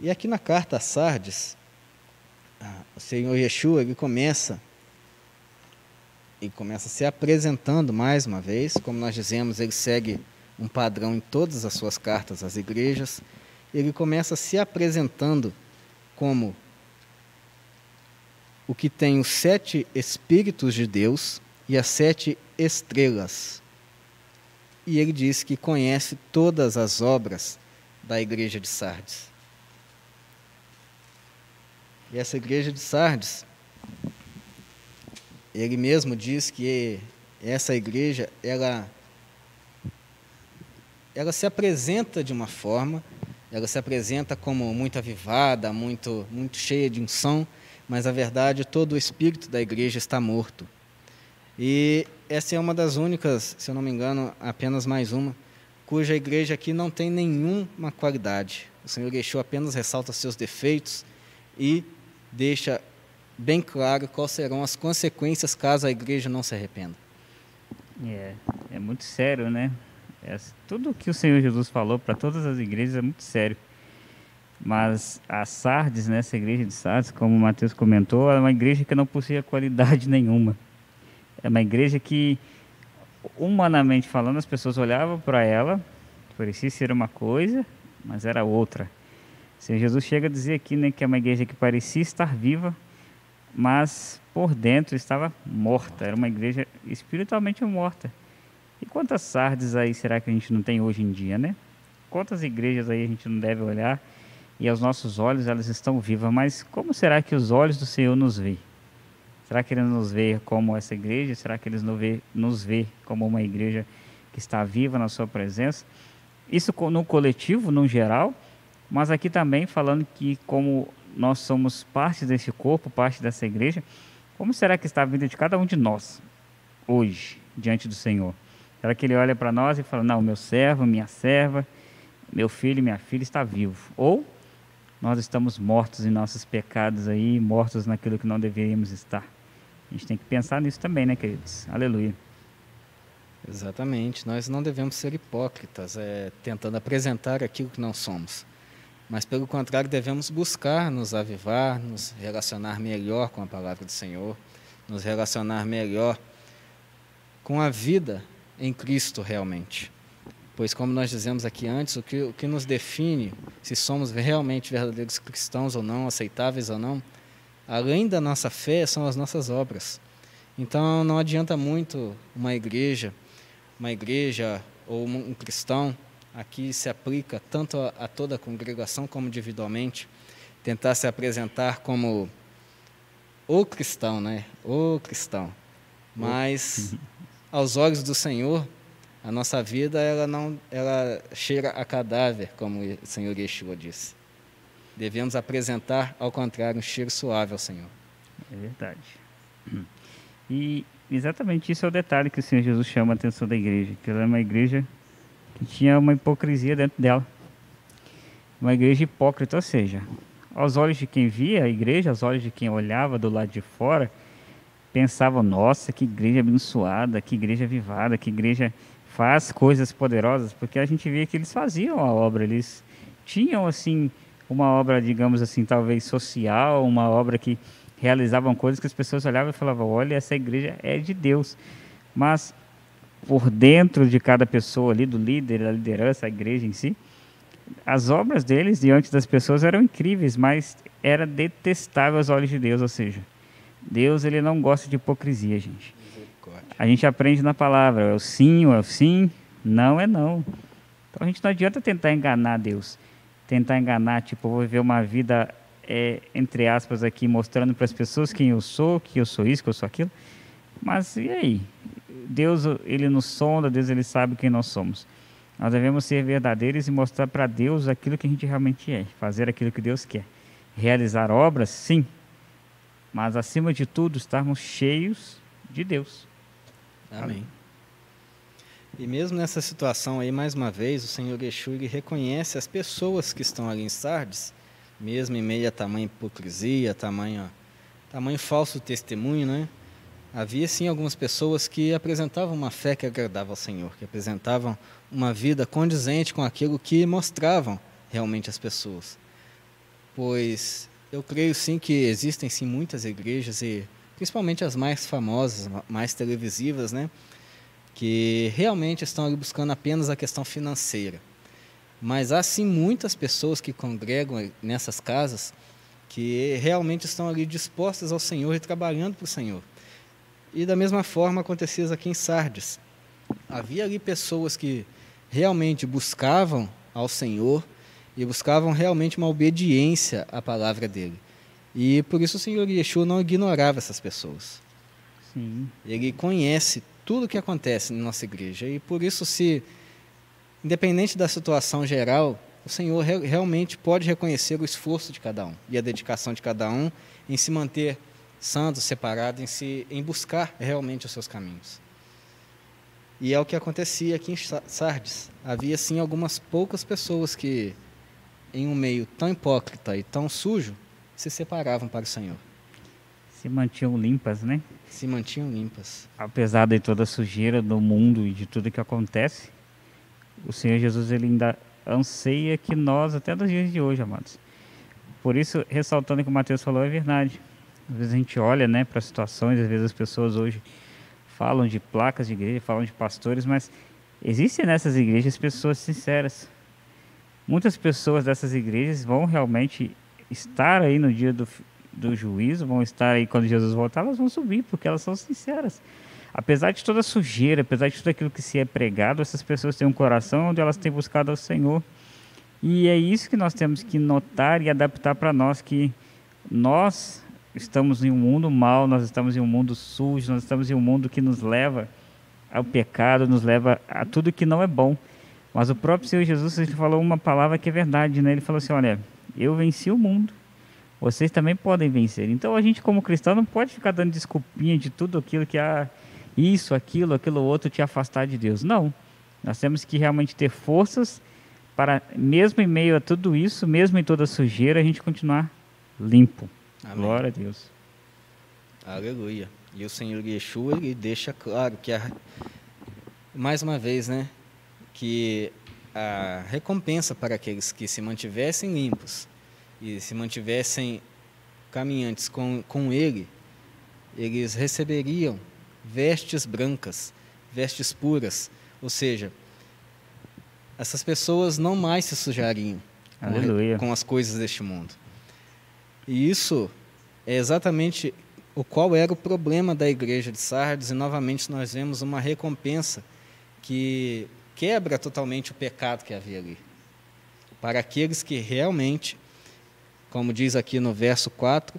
[SPEAKER 1] E aqui na carta a Sardes, o Senhor Yeshua ele começa e começa se apresentando mais uma vez, como nós dizemos, ele segue um padrão em todas as suas cartas às igrejas. Ele começa se apresentando como o que tem os sete espíritos de Deus e as sete estrelas. E ele diz que conhece todas as obras da igreja de Sardes. E essa igreja de Sardes, ele mesmo diz que essa igreja, ela, ela se apresenta de uma forma, ela se apresenta como muito avivada, muito, muito cheia de unção, mas a verdade todo o espírito da igreja está morto. E essa é uma das únicas, se eu não me engano, apenas mais uma, cuja igreja aqui não tem nenhuma qualidade. O Senhor deixou apenas ressalta seus defeitos e deixa bem claro quais serão as consequências caso a igreja não se arrependa.
[SPEAKER 2] É, é muito sério, né? É, tudo que o Senhor Jesus falou para todas as igrejas é muito sério. Mas a Sardes, né, essa igreja de Sardes, como o Mateus comentou, é uma igreja que não possuía qualidade [LAUGHS] nenhuma. É uma igreja que, humanamente falando, as pessoas olhavam para ela, parecia ser uma coisa, mas era outra. Senhor Jesus chega a dizer aqui né, que é uma igreja que parecia estar viva, mas por dentro estava morta. Era uma igreja espiritualmente morta. E quantas sardes aí será que a gente não tem hoje em dia, né? Quantas igrejas aí a gente não deve olhar e aos nossos olhos elas estão vivas, mas como será que os olhos do Senhor nos veem? Será que ele nos vê como essa igreja? Será que ele nos vê, nos vê como uma igreja que está viva na sua presença? Isso no coletivo, no geral, mas aqui também falando que como nós somos parte desse corpo, parte dessa igreja, como será que está a vida de cada um de nós hoje diante do Senhor? Será que ele olha para nós e fala: "Não, meu servo, minha serva, meu filho, minha filha está vivo"? Ou nós estamos mortos em nossos pecados aí, mortos naquilo que não deveríamos estar? A gente tem que pensar nisso também, né, queridos? Aleluia.
[SPEAKER 1] Exatamente. Nós não devemos ser hipócritas, é, tentando apresentar aquilo que não somos. Mas, pelo contrário, devemos buscar nos avivar, nos relacionar melhor com a palavra do Senhor, nos relacionar melhor com a vida em Cristo realmente. Pois, como nós dizemos aqui antes, o que, o que nos define se somos realmente verdadeiros cristãos ou não, aceitáveis ou não, além da nossa fé, são as nossas obras. Então não adianta muito uma igreja, uma igreja ou um cristão aqui se aplica tanto a, a toda a congregação como individualmente, tentar se apresentar como o cristão, né? O cristão. Mas [LAUGHS] aos olhos do Senhor, a nossa vida ela não ela cheira a cadáver, como o Senhor Yeshua disse. Devemos apresentar, ao contrário, um cheiro suave ao Senhor.
[SPEAKER 2] É verdade. E exatamente isso é o detalhe que o Senhor Jesus chama a atenção da igreja, que ela é uma igreja que tinha uma hipocrisia dentro dela. Uma igreja hipócrita, ou seja, aos olhos de quem via a igreja, aos olhos de quem olhava do lado de fora, pensavam: nossa, que igreja abençoada, que igreja vivada, que igreja faz coisas poderosas, porque a gente via que eles faziam a obra, eles tinham assim uma obra, digamos assim, talvez social, uma obra que realizavam coisas que as pessoas olhavam e falavam: olha, essa igreja é de Deus. Mas por dentro de cada pessoa ali, do líder, da liderança, a igreja em si, as obras deles diante das pessoas eram incríveis, mas era detestável aos olhos de Deus, ou seja, Deus ele não gosta de hipocrisia, gente. A gente aprende na palavra, é o sim, é o sim, não é não. Então a gente não adianta tentar enganar Deus, tentar enganar, tipo, vou viver uma vida é, entre aspas aqui mostrando para as pessoas quem eu sou, que eu sou isso, que eu sou aquilo. Mas e aí? Deus ele nos sonda, Deus ele sabe quem nós somos. Nós devemos ser verdadeiros e mostrar para Deus aquilo que a gente realmente é, fazer aquilo que Deus quer. Realizar obras, sim, mas acima de tudo estarmos cheios de Deus.
[SPEAKER 1] Amém. E mesmo nessa situação aí, mais uma vez, o Senhor Yeshua reconhece as pessoas que estão ali em Sardes, mesmo em meio a tamanha hipocrisia, tamanho, tamanho falso testemunho, né? Havia sim algumas pessoas que apresentavam uma fé que agradava ao Senhor, que apresentavam uma vida condizente com aquilo que mostravam realmente as pessoas. Pois eu creio sim que existem sim muitas igrejas e principalmente as mais famosas, mais televisivas, né, que realmente estão ali buscando apenas a questão financeira. Mas há sim muitas pessoas que congregam nessas casas que realmente estão ali dispostas ao Senhor e trabalhando para o Senhor. E da mesma forma acontecia aqui em Sardes. Havia ali pessoas que realmente buscavam ao Senhor e buscavam realmente uma obediência à palavra dele. E por isso o Senhor Yeshua não ignorava essas pessoas.
[SPEAKER 2] Sim.
[SPEAKER 1] Ele conhece tudo o que acontece na nossa igreja. E por isso, se, independente da situação geral, o Senhor re realmente pode reconhecer o esforço de cada um e a dedicação de cada um em se manter santo, separado, em, se, em buscar realmente os seus caminhos. E é o que acontecia aqui em Sardes. Havia, sim, algumas poucas pessoas que, em um meio tão hipócrita e tão sujo, se separavam para o Senhor.
[SPEAKER 2] Se mantinham limpas, né?
[SPEAKER 1] Se mantinham limpas.
[SPEAKER 2] Apesar de toda a sujeira do mundo e de tudo que acontece, o Senhor Jesus ele ainda anseia que nós, até nos dias de hoje, amados. Por isso, ressaltando o que o Mateus falou, é verdade. Às vezes a gente olha né, para situações, às vezes as pessoas hoje falam de placas de igreja, falam de pastores, mas existem nessas igrejas pessoas sinceras. Muitas pessoas dessas igrejas vão realmente estar aí no dia do, do juízo, vão estar aí quando Jesus voltar, elas vão subir, porque elas são sinceras. Apesar de toda a sujeira, apesar de tudo aquilo que se é pregado, essas pessoas têm um coração onde elas têm buscado ao Senhor. E é isso que nós temos que notar e adaptar para nós, que nós estamos em um mundo mau, nós estamos em um mundo sujo, nós estamos em um mundo que nos leva ao pecado, nos leva a tudo que não é bom. Mas o próprio Senhor Jesus ele falou uma palavra que é verdade, né? Ele falou assim: olha, eu venci o mundo, vocês também podem vencer. Então a gente, como cristão, não pode ficar dando desculpinha de tudo aquilo que há, isso, aquilo, aquilo outro te afastar de Deus. Não. Nós temos que realmente ter forças para, mesmo em meio a tudo isso, mesmo em toda sujeira, a gente continuar limpo. Amém. Glória a Deus.
[SPEAKER 1] Aleluia. E o Senhor Yeshua, ele deixa claro que, a, mais uma vez, né, que a recompensa para aqueles que se mantivessem limpos e se mantivessem caminhantes com, com ele, eles receberiam vestes brancas, vestes puras, ou seja, essas pessoas não mais se sujariam
[SPEAKER 2] Aleluia.
[SPEAKER 1] com as coisas deste mundo. E isso é exatamente o qual era o problema da igreja de Sardes, e novamente nós vemos uma recompensa que quebra totalmente o pecado que havia ali. Para aqueles que realmente, como diz aqui no verso 4,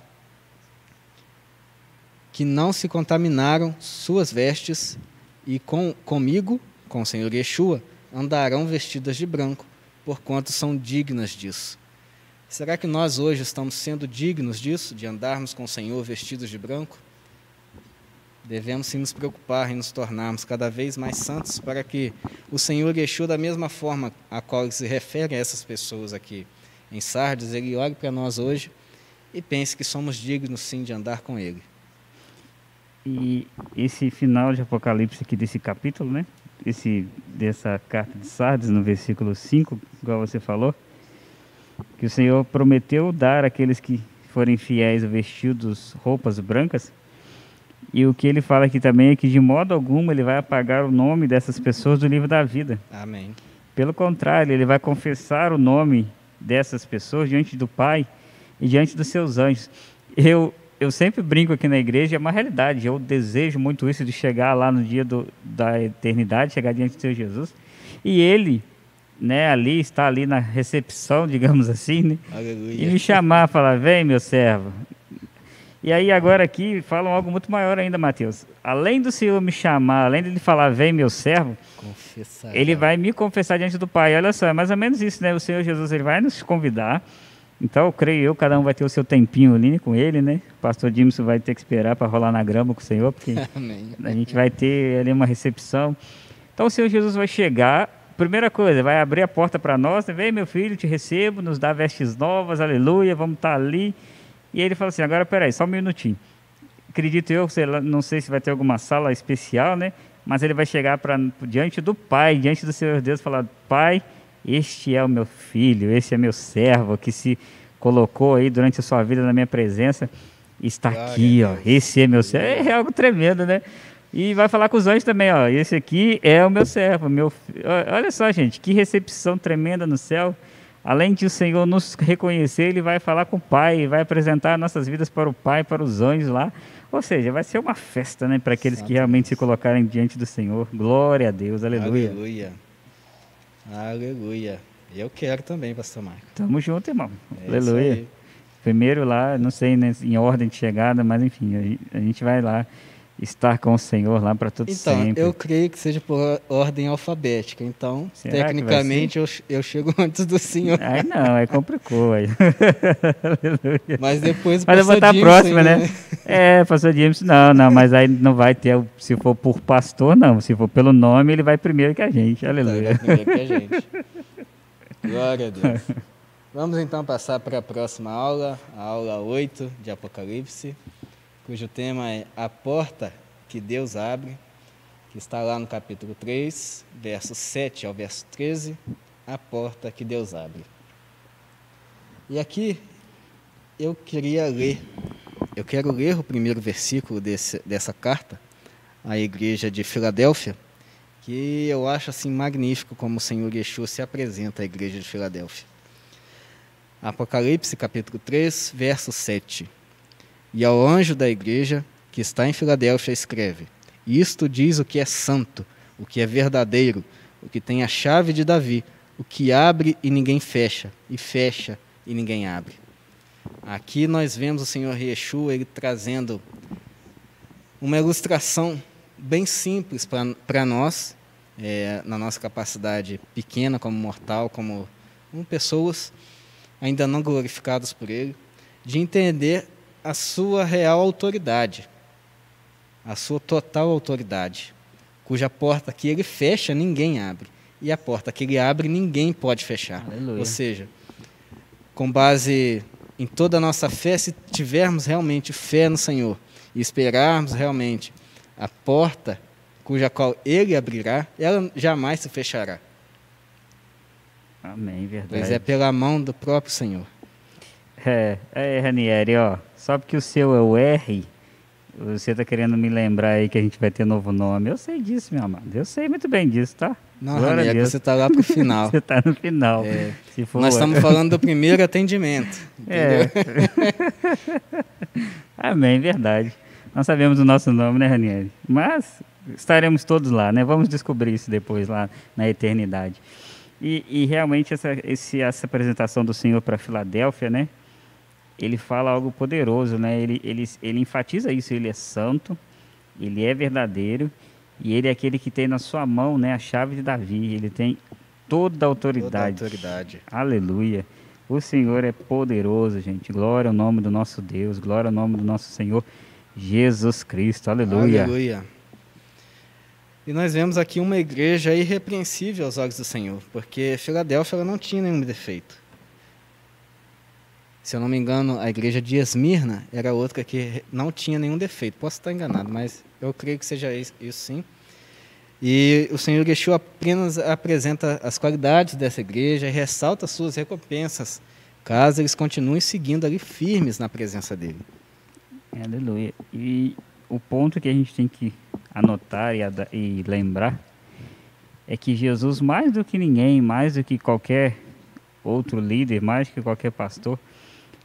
[SPEAKER 1] que não se contaminaram suas vestes e com, comigo, com o Senhor Yeshua, andarão vestidas de branco, porquanto são dignas disso. Será que nós hoje estamos sendo dignos disso, de andarmos com o Senhor vestidos de branco? Devemos sim nos preocupar em nos tornarmos cada vez mais santos para que o Senhor Yeshua, da mesma forma a qual ele se refere a essas pessoas aqui em Sardes, ele olhe para nós hoje e pense que somos dignos sim de andar com ele.
[SPEAKER 2] E esse final de Apocalipse aqui desse capítulo, né? Esse, dessa carta de Sardes, no versículo 5, igual você falou, que o Senhor prometeu dar àqueles que forem fiéis vestidos roupas brancas. E o que ele fala aqui também é que de modo algum ele vai apagar o nome dessas pessoas do livro da vida.
[SPEAKER 1] Amém.
[SPEAKER 2] Pelo contrário, ele vai confessar o nome dessas pessoas diante do Pai e diante dos seus anjos. Eu eu sempre brinco aqui na igreja, é uma realidade. Eu desejo muito isso de chegar lá no dia do, da eternidade, chegar diante do Senhor Jesus. E ele né, ali, está ali na recepção, [LAUGHS] digamos assim, né?
[SPEAKER 1] Aleluia.
[SPEAKER 2] E me chamar, falar, vem meu servo. E aí agora aqui falam algo muito maior ainda, Mateus. Além do Senhor me chamar, além de ele falar, vem meu servo,
[SPEAKER 1] Confessar.
[SPEAKER 2] ele vai me confessar diante do Pai. Olha só, é mais ou menos isso, né? O Senhor Jesus, ele vai nos convidar. Então, eu creio eu, cada um vai ter o seu tempinho ali com ele, né? O pastor Dimson vai ter que esperar para rolar na grama com o Senhor, porque [LAUGHS]
[SPEAKER 1] Amém.
[SPEAKER 2] a gente vai ter ali uma recepção. Então, o Senhor Jesus vai chegar primeira coisa, vai abrir a porta para nós, né? vem meu filho, te recebo, nos dá vestes novas, aleluia, vamos estar tá ali. E ele fala assim, agora peraí, só um minutinho. Acredito eu, sei lá, não sei se vai ter alguma sala especial, né? Mas ele vai chegar para diante do Pai, diante do Senhor Deus, falar, Pai, este é o meu filho, este é meu servo, que se colocou aí durante a sua vida na minha presença, está Glória aqui, ó, esse é meu servo. É, é algo tremendo, né? E vai falar com os anjos também, ó. Esse aqui é o meu servo, meu. Olha só, gente, que recepção tremenda no céu. Além de o Senhor nos reconhecer, Ele vai falar com o Pai, vai apresentar nossas vidas para o Pai, para os anjos lá. Ou seja, vai ser uma festa, né, para aqueles que realmente se colocarem diante do Senhor. Glória a Deus, aleluia.
[SPEAKER 1] Aleluia. Aleluia. Eu quero também, Pastor Marco.
[SPEAKER 2] Tamo junto, irmão. É aleluia. Primeiro lá, não sei né, em ordem de chegada, mas enfim, a gente vai lá estar com o Senhor lá para todo
[SPEAKER 1] então,
[SPEAKER 2] sempre.
[SPEAKER 1] Então, eu creio que seja por ordem alfabética. Então, Será tecnicamente, eu, eu chego [LAUGHS] antes do Senhor.
[SPEAKER 2] Ai, não, aí complicou. Aí. [LAUGHS]
[SPEAKER 1] mas depois
[SPEAKER 2] Mas eu vou estar próxima, né? né? [LAUGHS] É, pastor James, não, não, mas aí não vai ter, se for por pastor, não. Se for pelo nome, ele vai primeiro que a gente. Aleluia.
[SPEAKER 1] Vai primeiro que a gente. Glória a Deus. Vamos então passar para a próxima aula, a aula 8 de Apocalipse cujo tema é A Porta que Deus Abre, que está lá no capítulo 3, verso 7 ao verso 13, A Porta que Deus Abre. E aqui eu queria ler, eu quero ler o primeiro versículo desse, dessa carta à igreja de Filadélfia, que eu acho assim magnífico como o Senhor Yeshua se apresenta à igreja de Filadélfia. Apocalipse capítulo 3, verso 7. E ao anjo da igreja que está em Filadélfia escreve: Isto diz o que é santo, o que é verdadeiro, o que tem a chave de Davi, o que abre e ninguém fecha, e fecha e ninguém abre. Aqui nós vemos o Senhor Yeshua ele trazendo uma ilustração bem simples para nós, é, na nossa capacidade pequena como mortal, como, como pessoas ainda não glorificadas por Ele, de entender a sua real autoridade, a sua total autoridade, cuja porta que ele fecha, ninguém abre, e a porta que ele abre, ninguém pode fechar.
[SPEAKER 2] Aleluia.
[SPEAKER 1] Ou seja, com base em toda a nossa fé, se tivermos realmente fé no Senhor e esperarmos realmente a porta cuja qual ele abrirá, ela jamais se fechará.
[SPEAKER 2] Amém, verdade.
[SPEAKER 1] Pois é pela mão do próprio Senhor.
[SPEAKER 2] É, é Ranieri, ó. Só porque o seu é o R, você está querendo me lembrar aí que a gente vai ter novo nome. Eu sei disso, meu amado. Eu sei muito bem disso, tá?
[SPEAKER 1] Não, Ranieri, você está lá para o final. [LAUGHS]
[SPEAKER 2] você está no final.
[SPEAKER 1] É. Nós estamos falando do primeiro atendimento. [LAUGHS]
[SPEAKER 2] É. [LAUGHS] Amém, verdade. Não sabemos o nosso nome, né, Ranieri? Mas estaremos todos lá, né? Vamos descobrir isso depois lá na eternidade. E, e realmente essa, esse, essa apresentação do Senhor para Filadélfia, né? Ele fala algo poderoso, né? Ele, ele, ele enfatiza isso. Ele é santo, ele é verdadeiro e ele é aquele que tem na sua mão, né, a chave de Davi. Ele tem toda a autoridade.
[SPEAKER 1] Toda a autoridade.
[SPEAKER 2] Aleluia. O Senhor é poderoso, gente. Glória ao nome do nosso Deus, glória ao nome do nosso Senhor Jesus Cristo. Aleluia.
[SPEAKER 1] Aleluia. E nós vemos aqui uma igreja irrepreensível aos olhos do Senhor, porque Filadélfia não tinha nenhum defeito. Se eu não me engano, a igreja de Esmirna era outra que não tinha nenhum defeito. Posso estar enganado, mas eu creio que seja isso, sim. E o Senhor Yeshua apenas apresenta as qualidades dessa igreja e ressalta suas recompensas, caso eles continuem seguindo ali firmes na presença dele.
[SPEAKER 2] Aleluia. E o ponto que a gente tem que anotar e, e lembrar é que Jesus, mais do que ninguém, mais do que qualquer outro líder, mais do que qualquer pastor,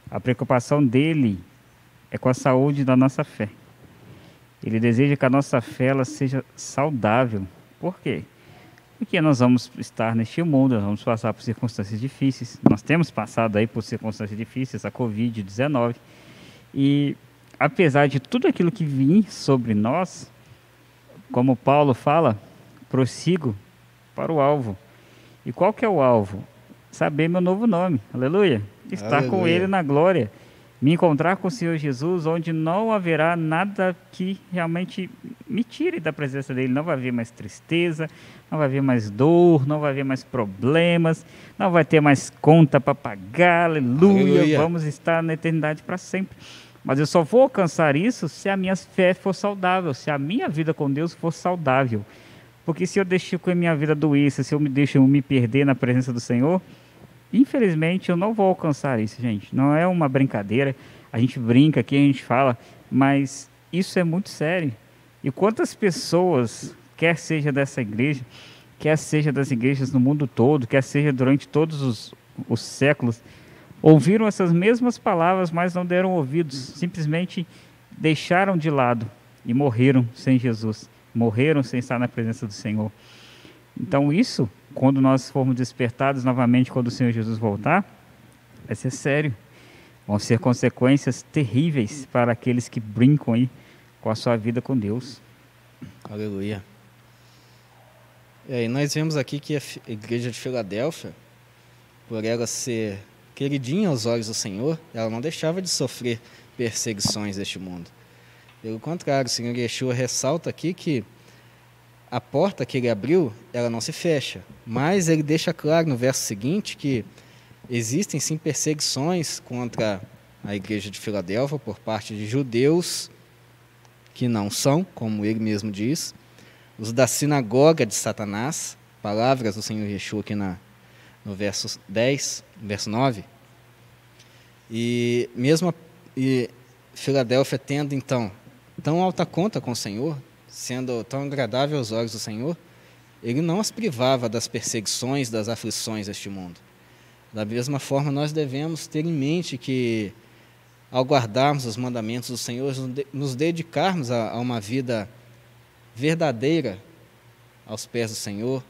[SPEAKER 2] a preocupação dele é com a saúde da nossa fé. Ele deseja que a nossa fé ela seja saudável. Por quê? Porque nós vamos estar neste mundo, nós vamos passar por circunstâncias difíceis. Nós temos passado aí por circunstâncias difíceis, a Covid-19. E apesar de tudo aquilo que vem sobre nós, como Paulo fala, prossigo para o alvo. E qual que é o alvo? Saber meu novo nome. Aleluia. Estar Aleluia. com ele na glória me encontrar com o Senhor Jesus, onde não haverá nada que realmente me tire da presença dele. Não vai haver mais tristeza, não vai haver mais dor, não vai haver mais problemas, não vai ter mais conta para pagar. Aleluia. Aleluia. Vamos estar na eternidade para sempre. Mas eu só vou alcançar isso se a minha fé for saudável, se a minha vida com Deus for saudável. Porque se eu deixo que a minha vida doença, se eu me deixo me perder na presença do Senhor, Infelizmente, eu não vou alcançar isso, gente. Não é uma brincadeira. A gente brinca aqui, a gente fala, mas isso é muito sério. E quantas pessoas, quer seja dessa igreja, quer seja das igrejas no mundo todo, quer seja durante todos os, os séculos, ouviram essas mesmas palavras, mas não deram ouvidos, simplesmente deixaram de lado e morreram sem Jesus, morreram sem estar na presença do Senhor. Então, isso quando nós formos despertados novamente, quando o Senhor Jesus voltar, vai ser sério. Vão ser consequências terríveis para aqueles que brincam aí com a sua vida com Deus.
[SPEAKER 1] Aleluia. E aí, nós vemos aqui que a igreja de Filadélfia, por ela ser queridinha aos olhos do Senhor, ela não deixava de sofrer perseguições deste mundo. Pelo contrário, o Senhor Yeshua ressalta aqui que a porta que ele abriu, ela não se fecha. Mas ele deixa claro no verso seguinte que existem sim perseguições contra a igreja de Filadélfia por parte de judeus que não são, como ele mesmo diz, os da sinagoga de Satanás, palavras do Senhor Yeshua aqui na, no verso 10, verso 9. E mesmo a, e Filadélfia tendo então tão alta conta com o Senhor, sendo tão agradável aos olhos do Senhor, ele não as privava das perseguições, das aflições deste mundo. Da mesma forma, nós devemos ter em mente que, ao guardarmos os mandamentos do Senhor, nos dedicarmos a, uma vida verdadeira aos pés do Senhor,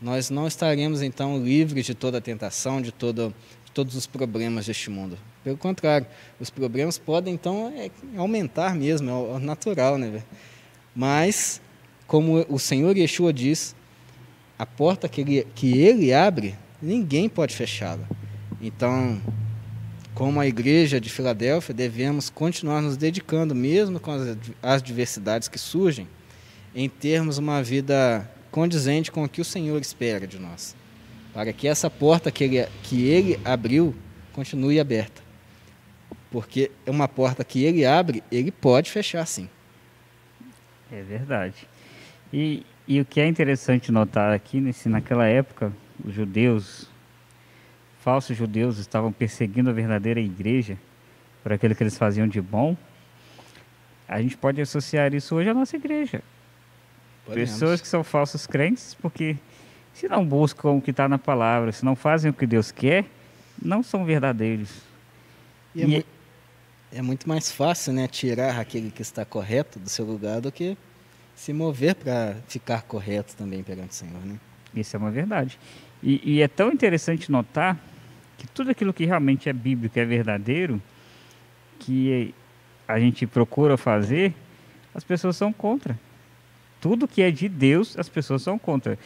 [SPEAKER 1] nós não estaremos então livres de toda a tentação, de, todo, de todos os problemas deste mundo. Pelo contrário, os problemas podem então é, aumentar mesmo, é, é natural, né? Mas, como o Senhor Yeshua diz, a porta que ele, que ele abre, ninguém pode fechá-la. Então, como a igreja de Filadélfia, devemos continuar nos dedicando, mesmo com as adversidades que surgem, em termos uma vida condizente com o que o Senhor espera de nós, para que essa porta que ele, que ele abriu continue aberta. Porque é uma porta que ele abre, ele pode fechar sim.
[SPEAKER 2] É verdade. E, e o que é interessante notar aqui, nesse, naquela época, os judeus, falsos judeus, estavam perseguindo a verdadeira igreja por aquilo que eles faziam de bom. A gente pode associar isso hoje à nossa igreja. Podemos. Pessoas que são falsos crentes, porque se não buscam o que está na palavra, se não fazem o que Deus quer, não são verdadeiros.
[SPEAKER 1] E, é e é, é muito mais fácil, né, tirar aquele que está correto do seu lugar do que se mover para ficar correto também perante o Senhor, né?
[SPEAKER 2] Isso é uma verdade. E, e, é tão interessante notar que tudo aquilo que realmente é bíblico, é verdadeiro, que a gente procura fazer, as pessoas são contra. Tudo que é de Deus, as pessoas são contra.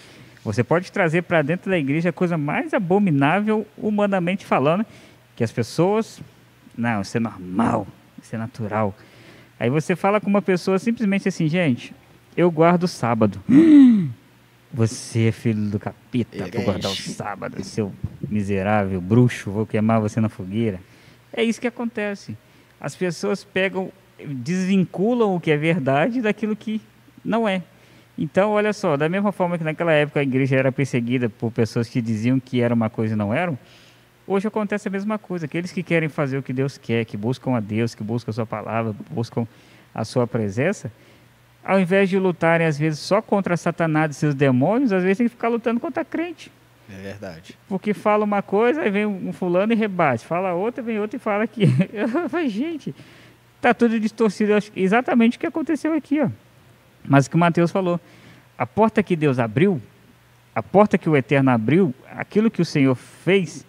[SPEAKER 2] Você pode trazer para dentro da igreja a coisa mais abominável, humanamente falando, que as pessoas. Não, isso é normal, isso é natural. Aí você fala com uma pessoa simplesmente assim, gente, eu guardo sábado. [GASPS] Você é filho do capeta por guardar o sábado, seu miserável bruxo, vou queimar você na fogueira. É isso que acontece. As pessoas pegam, desvinculam o que é verdade daquilo que não é. Então, olha só, da mesma forma que naquela época a igreja era perseguida por pessoas que diziam que era uma coisa e não eram, hoje acontece a mesma coisa. Aqueles que querem fazer o que Deus quer, que buscam a Deus, que buscam a sua palavra, buscam a sua presença, ao invés de lutarem às vezes só contra Satanás e seus demônios, às vezes tem que ficar lutando contra crente.
[SPEAKER 1] É verdade.
[SPEAKER 2] Porque fala uma coisa, aí vem um fulano e rebate. Fala outra, vem outra e fala. [LAUGHS] Eu falei, gente, tá tudo distorcido. Exatamente o que aconteceu aqui, ó. Mas o que o Mateus falou. A porta que Deus abriu, a porta que o Eterno abriu, aquilo que o Senhor fez,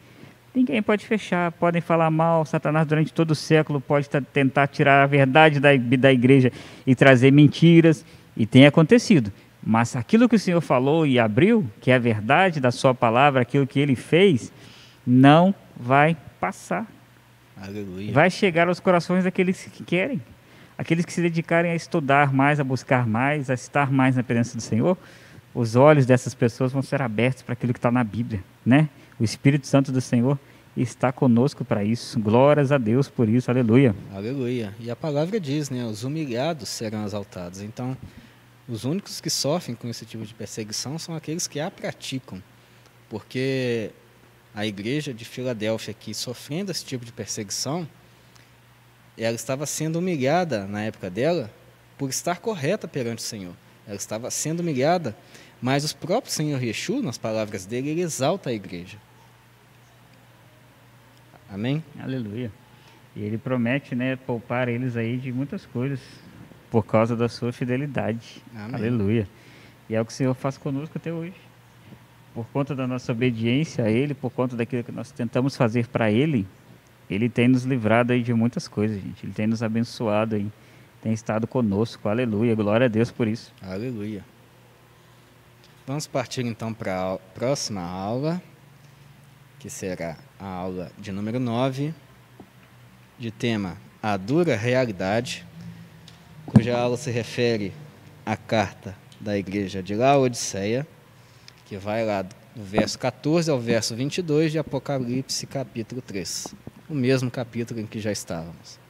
[SPEAKER 2] ninguém pode fechar. Podem falar mal, Satanás durante todo o século pode tentar tirar a verdade da, da igreja e trazer mentiras, e tem acontecido. Mas aquilo que o Senhor falou e abriu, que é a verdade da Sua palavra, aquilo que Ele fez, não vai passar.
[SPEAKER 1] Aleluia.
[SPEAKER 2] Vai chegar aos corações daqueles que querem, aqueles que se dedicarem a estudar mais, a buscar mais, a estar mais na presença do Senhor. Os olhos dessas pessoas vão ser abertos para aquilo que está na Bíblia, né? O Espírito Santo do Senhor está conosco para isso. Glórias a Deus por isso. Aleluia.
[SPEAKER 1] Aleluia. E a palavra diz, né? Os humilhados serão exaltados. Então, os únicos que sofrem com esse tipo de perseguição são aqueles que a praticam. Porque a igreja de Filadélfia aqui, sofrendo esse tipo de perseguição, ela estava sendo humilhada na época dela por estar correta perante o Senhor. Ela estava sendo humilhada mas o próprio Senhor Yeshua, nas palavras dele, ele exalta a igreja. Amém?
[SPEAKER 2] Aleluia. E ele promete, né, poupar eles aí de muitas coisas por causa da sua fidelidade. Amém. Aleluia. E é o que o Senhor faz conosco até hoje. Por conta da nossa obediência a Ele, por conta daquilo que nós tentamos fazer para Ele, Ele tem nos livrado aí de muitas coisas, gente. Ele tem nos abençoado aí, tem estado conosco. Aleluia. Glória a Deus por isso.
[SPEAKER 1] Aleluia. Vamos partir então para a próxima aula, que será a aula de número 9, de tema A Dura Realidade, cuja aula se refere à carta da igreja de Laodiceia, que vai lá do verso 14 ao verso 22 de Apocalipse, capítulo 3, o mesmo capítulo em que já estávamos.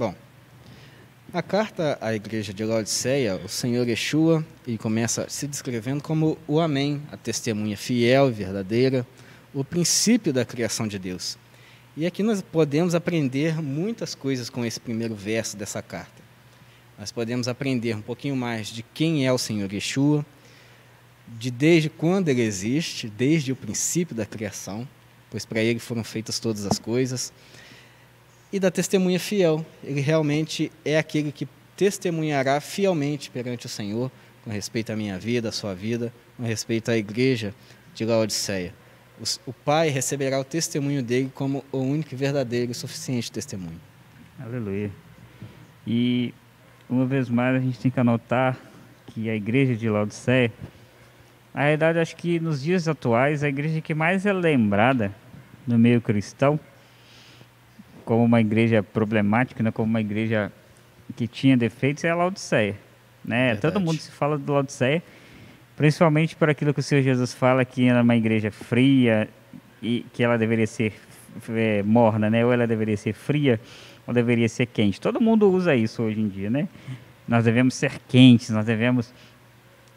[SPEAKER 1] Bom, a carta à igreja de Laodiceia, o Senhor Yeshua, ele começa se descrevendo como o Amém, a testemunha fiel e verdadeira, o princípio da criação de Deus. E aqui nós podemos aprender muitas coisas com esse primeiro verso dessa carta. Nós podemos aprender um pouquinho mais de quem é o Senhor Yeshua, de desde quando ele existe, desde o princípio da criação, pois para ele foram feitas todas as coisas e da testemunha fiel. Ele realmente é aquele que testemunhará fielmente perante o Senhor com respeito à minha vida, à sua vida, com respeito à igreja de Laodiceia. O Pai receberá o testemunho dele como o único verdadeiro e suficiente testemunho.
[SPEAKER 2] Aleluia. E uma vez mais a gente tem que anotar que a igreja de Laodiceia, na realidade acho que nos dias atuais a igreja que mais é lembrada no meio cristão como uma igreja problemática, né, como uma igreja que tinha defeitos, é a Laodiceia. Né? Todo mundo se fala de Laodiceia, principalmente por aquilo que o Senhor Jesus fala que era uma igreja fria e que ela deveria ser é, morna, né? ou ela deveria ser fria ou deveria ser quente. Todo mundo usa isso hoje em dia, né? Nós devemos ser quentes, nós devemos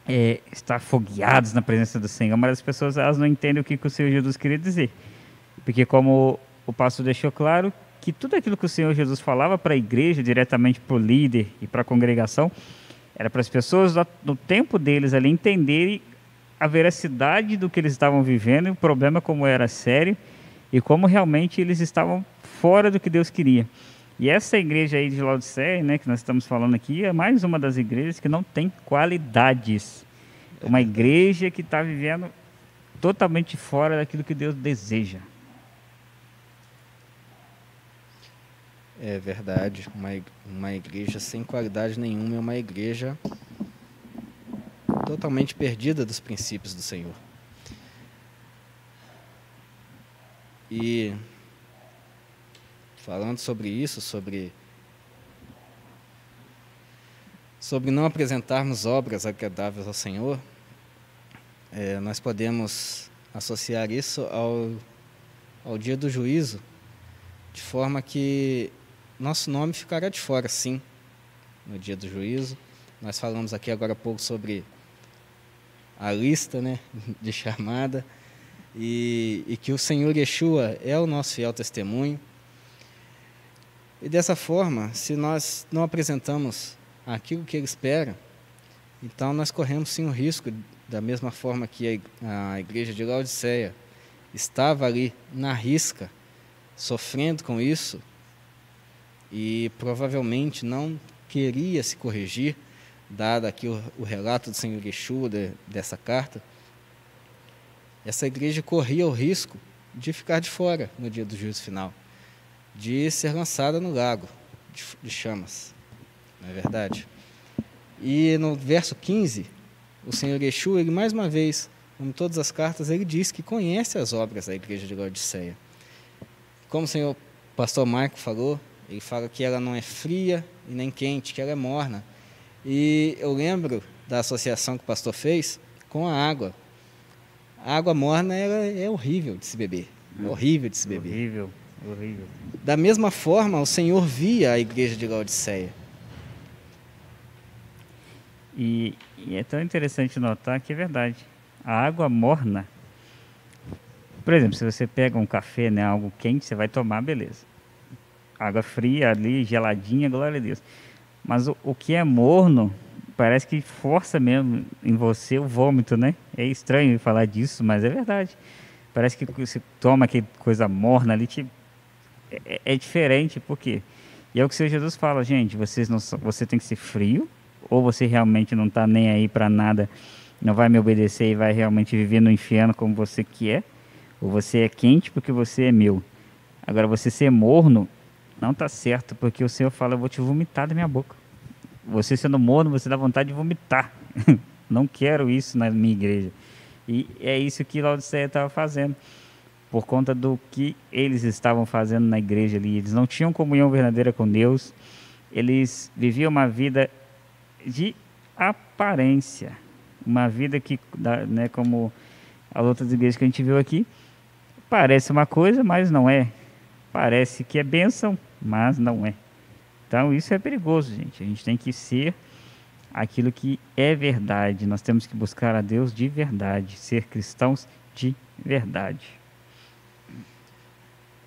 [SPEAKER 2] é, estar fogueados na presença do Senhor, mas as pessoas elas não entendem o que, que o Senhor Jesus queria dizer. Porque como o pastor deixou claro, que tudo aquilo que o Senhor Jesus falava para a igreja, diretamente para o líder e para a congregação, era para as pessoas, no tempo deles ali, entenderem a veracidade do que eles estavam vivendo, e o problema como era sério e como realmente eles estavam fora do que Deus queria. E essa igreja aí de Laodiceia, né, que nós estamos falando aqui, é mais uma das igrejas que não tem qualidades. Uma igreja que está vivendo totalmente fora daquilo que Deus deseja.
[SPEAKER 1] É verdade. Uma, uma igreja sem qualidade nenhuma é uma igreja totalmente perdida dos princípios do Senhor. E falando sobre isso, sobre sobre não apresentarmos obras agradáveis ao Senhor, é, nós podemos associar isso ao, ao dia do juízo, de forma que nosso nome ficará de fora, sim, no dia do juízo. Nós falamos aqui agora há pouco sobre a lista né, [LAUGHS] de chamada, e, e que o Senhor Yeshua é o nosso fiel testemunho. E dessa forma, se nós não apresentamos aquilo que Ele espera, então nós corremos sim o risco, da mesma forma que a igreja de Laodiceia estava ali na risca, sofrendo com isso, e provavelmente não queria se corrigir, dado aqui o, o relato do Senhor Yeshua de, dessa carta, essa igreja corria o risco de ficar de fora no dia do juízo final, de ser lançada no lago de, de chamas. Não é verdade? E no verso 15, o Senhor Yeshua, ele mais uma vez, como todas as cartas, ele diz que conhece as obras da igreja de Laodiceia. Como o senhor pastor Marco falou, ele fala que ela não é fria e nem quente, que ela é morna. E eu lembro da associação que o pastor fez com a água. A água morna é horrível de se beber. É horrível de se beber.
[SPEAKER 2] Horrível, horrível.
[SPEAKER 1] Da mesma forma, o Senhor via a igreja de Laodiceia.
[SPEAKER 2] E, e é tão interessante notar que é verdade. A água morna, por exemplo, se você pega um café, né, algo quente, você vai tomar, beleza. Água fria ali, geladinha, glória a Deus. Mas o, o que é morno, parece que força mesmo em você o vômito, né? É estranho falar disso, mas é verdade. Parece que você toma aquela coisa morna ali, te, é, é, diferente, por quê? E é o que o Senhor Jesus fala, gente, vocês não, você tem que ser frio, ou você realmente não está nem aí para nada, não vai me obedecer e vai realmente viver no inferno como você quer, ou você é quente porque você é meu. Agora, você ser morno não está certo, porque o Senhor fala, eu vou te vomitar da minha boca. Você sendo morno, você dá vontade de vomitar. [LAUGHS] não quero isso na minha igreja. E é isso que Laodiceia estava fazendo. Por conta do que eles estavam fazendo na igreja ali. Eles não tinham comunhão verdadeira com Deus. Eles viviam uma vida de aparência. Uma vida que, né, como as outras igrejas que a gente viu aqui, parece uma coisa, mas não é. Parece que é bênção, mas não é. Então isso é perigoso, gente. A gente tem que ser aquilo que é verdade. Nós temos que buscar a Deus de verdade, ser cristãos de verdade.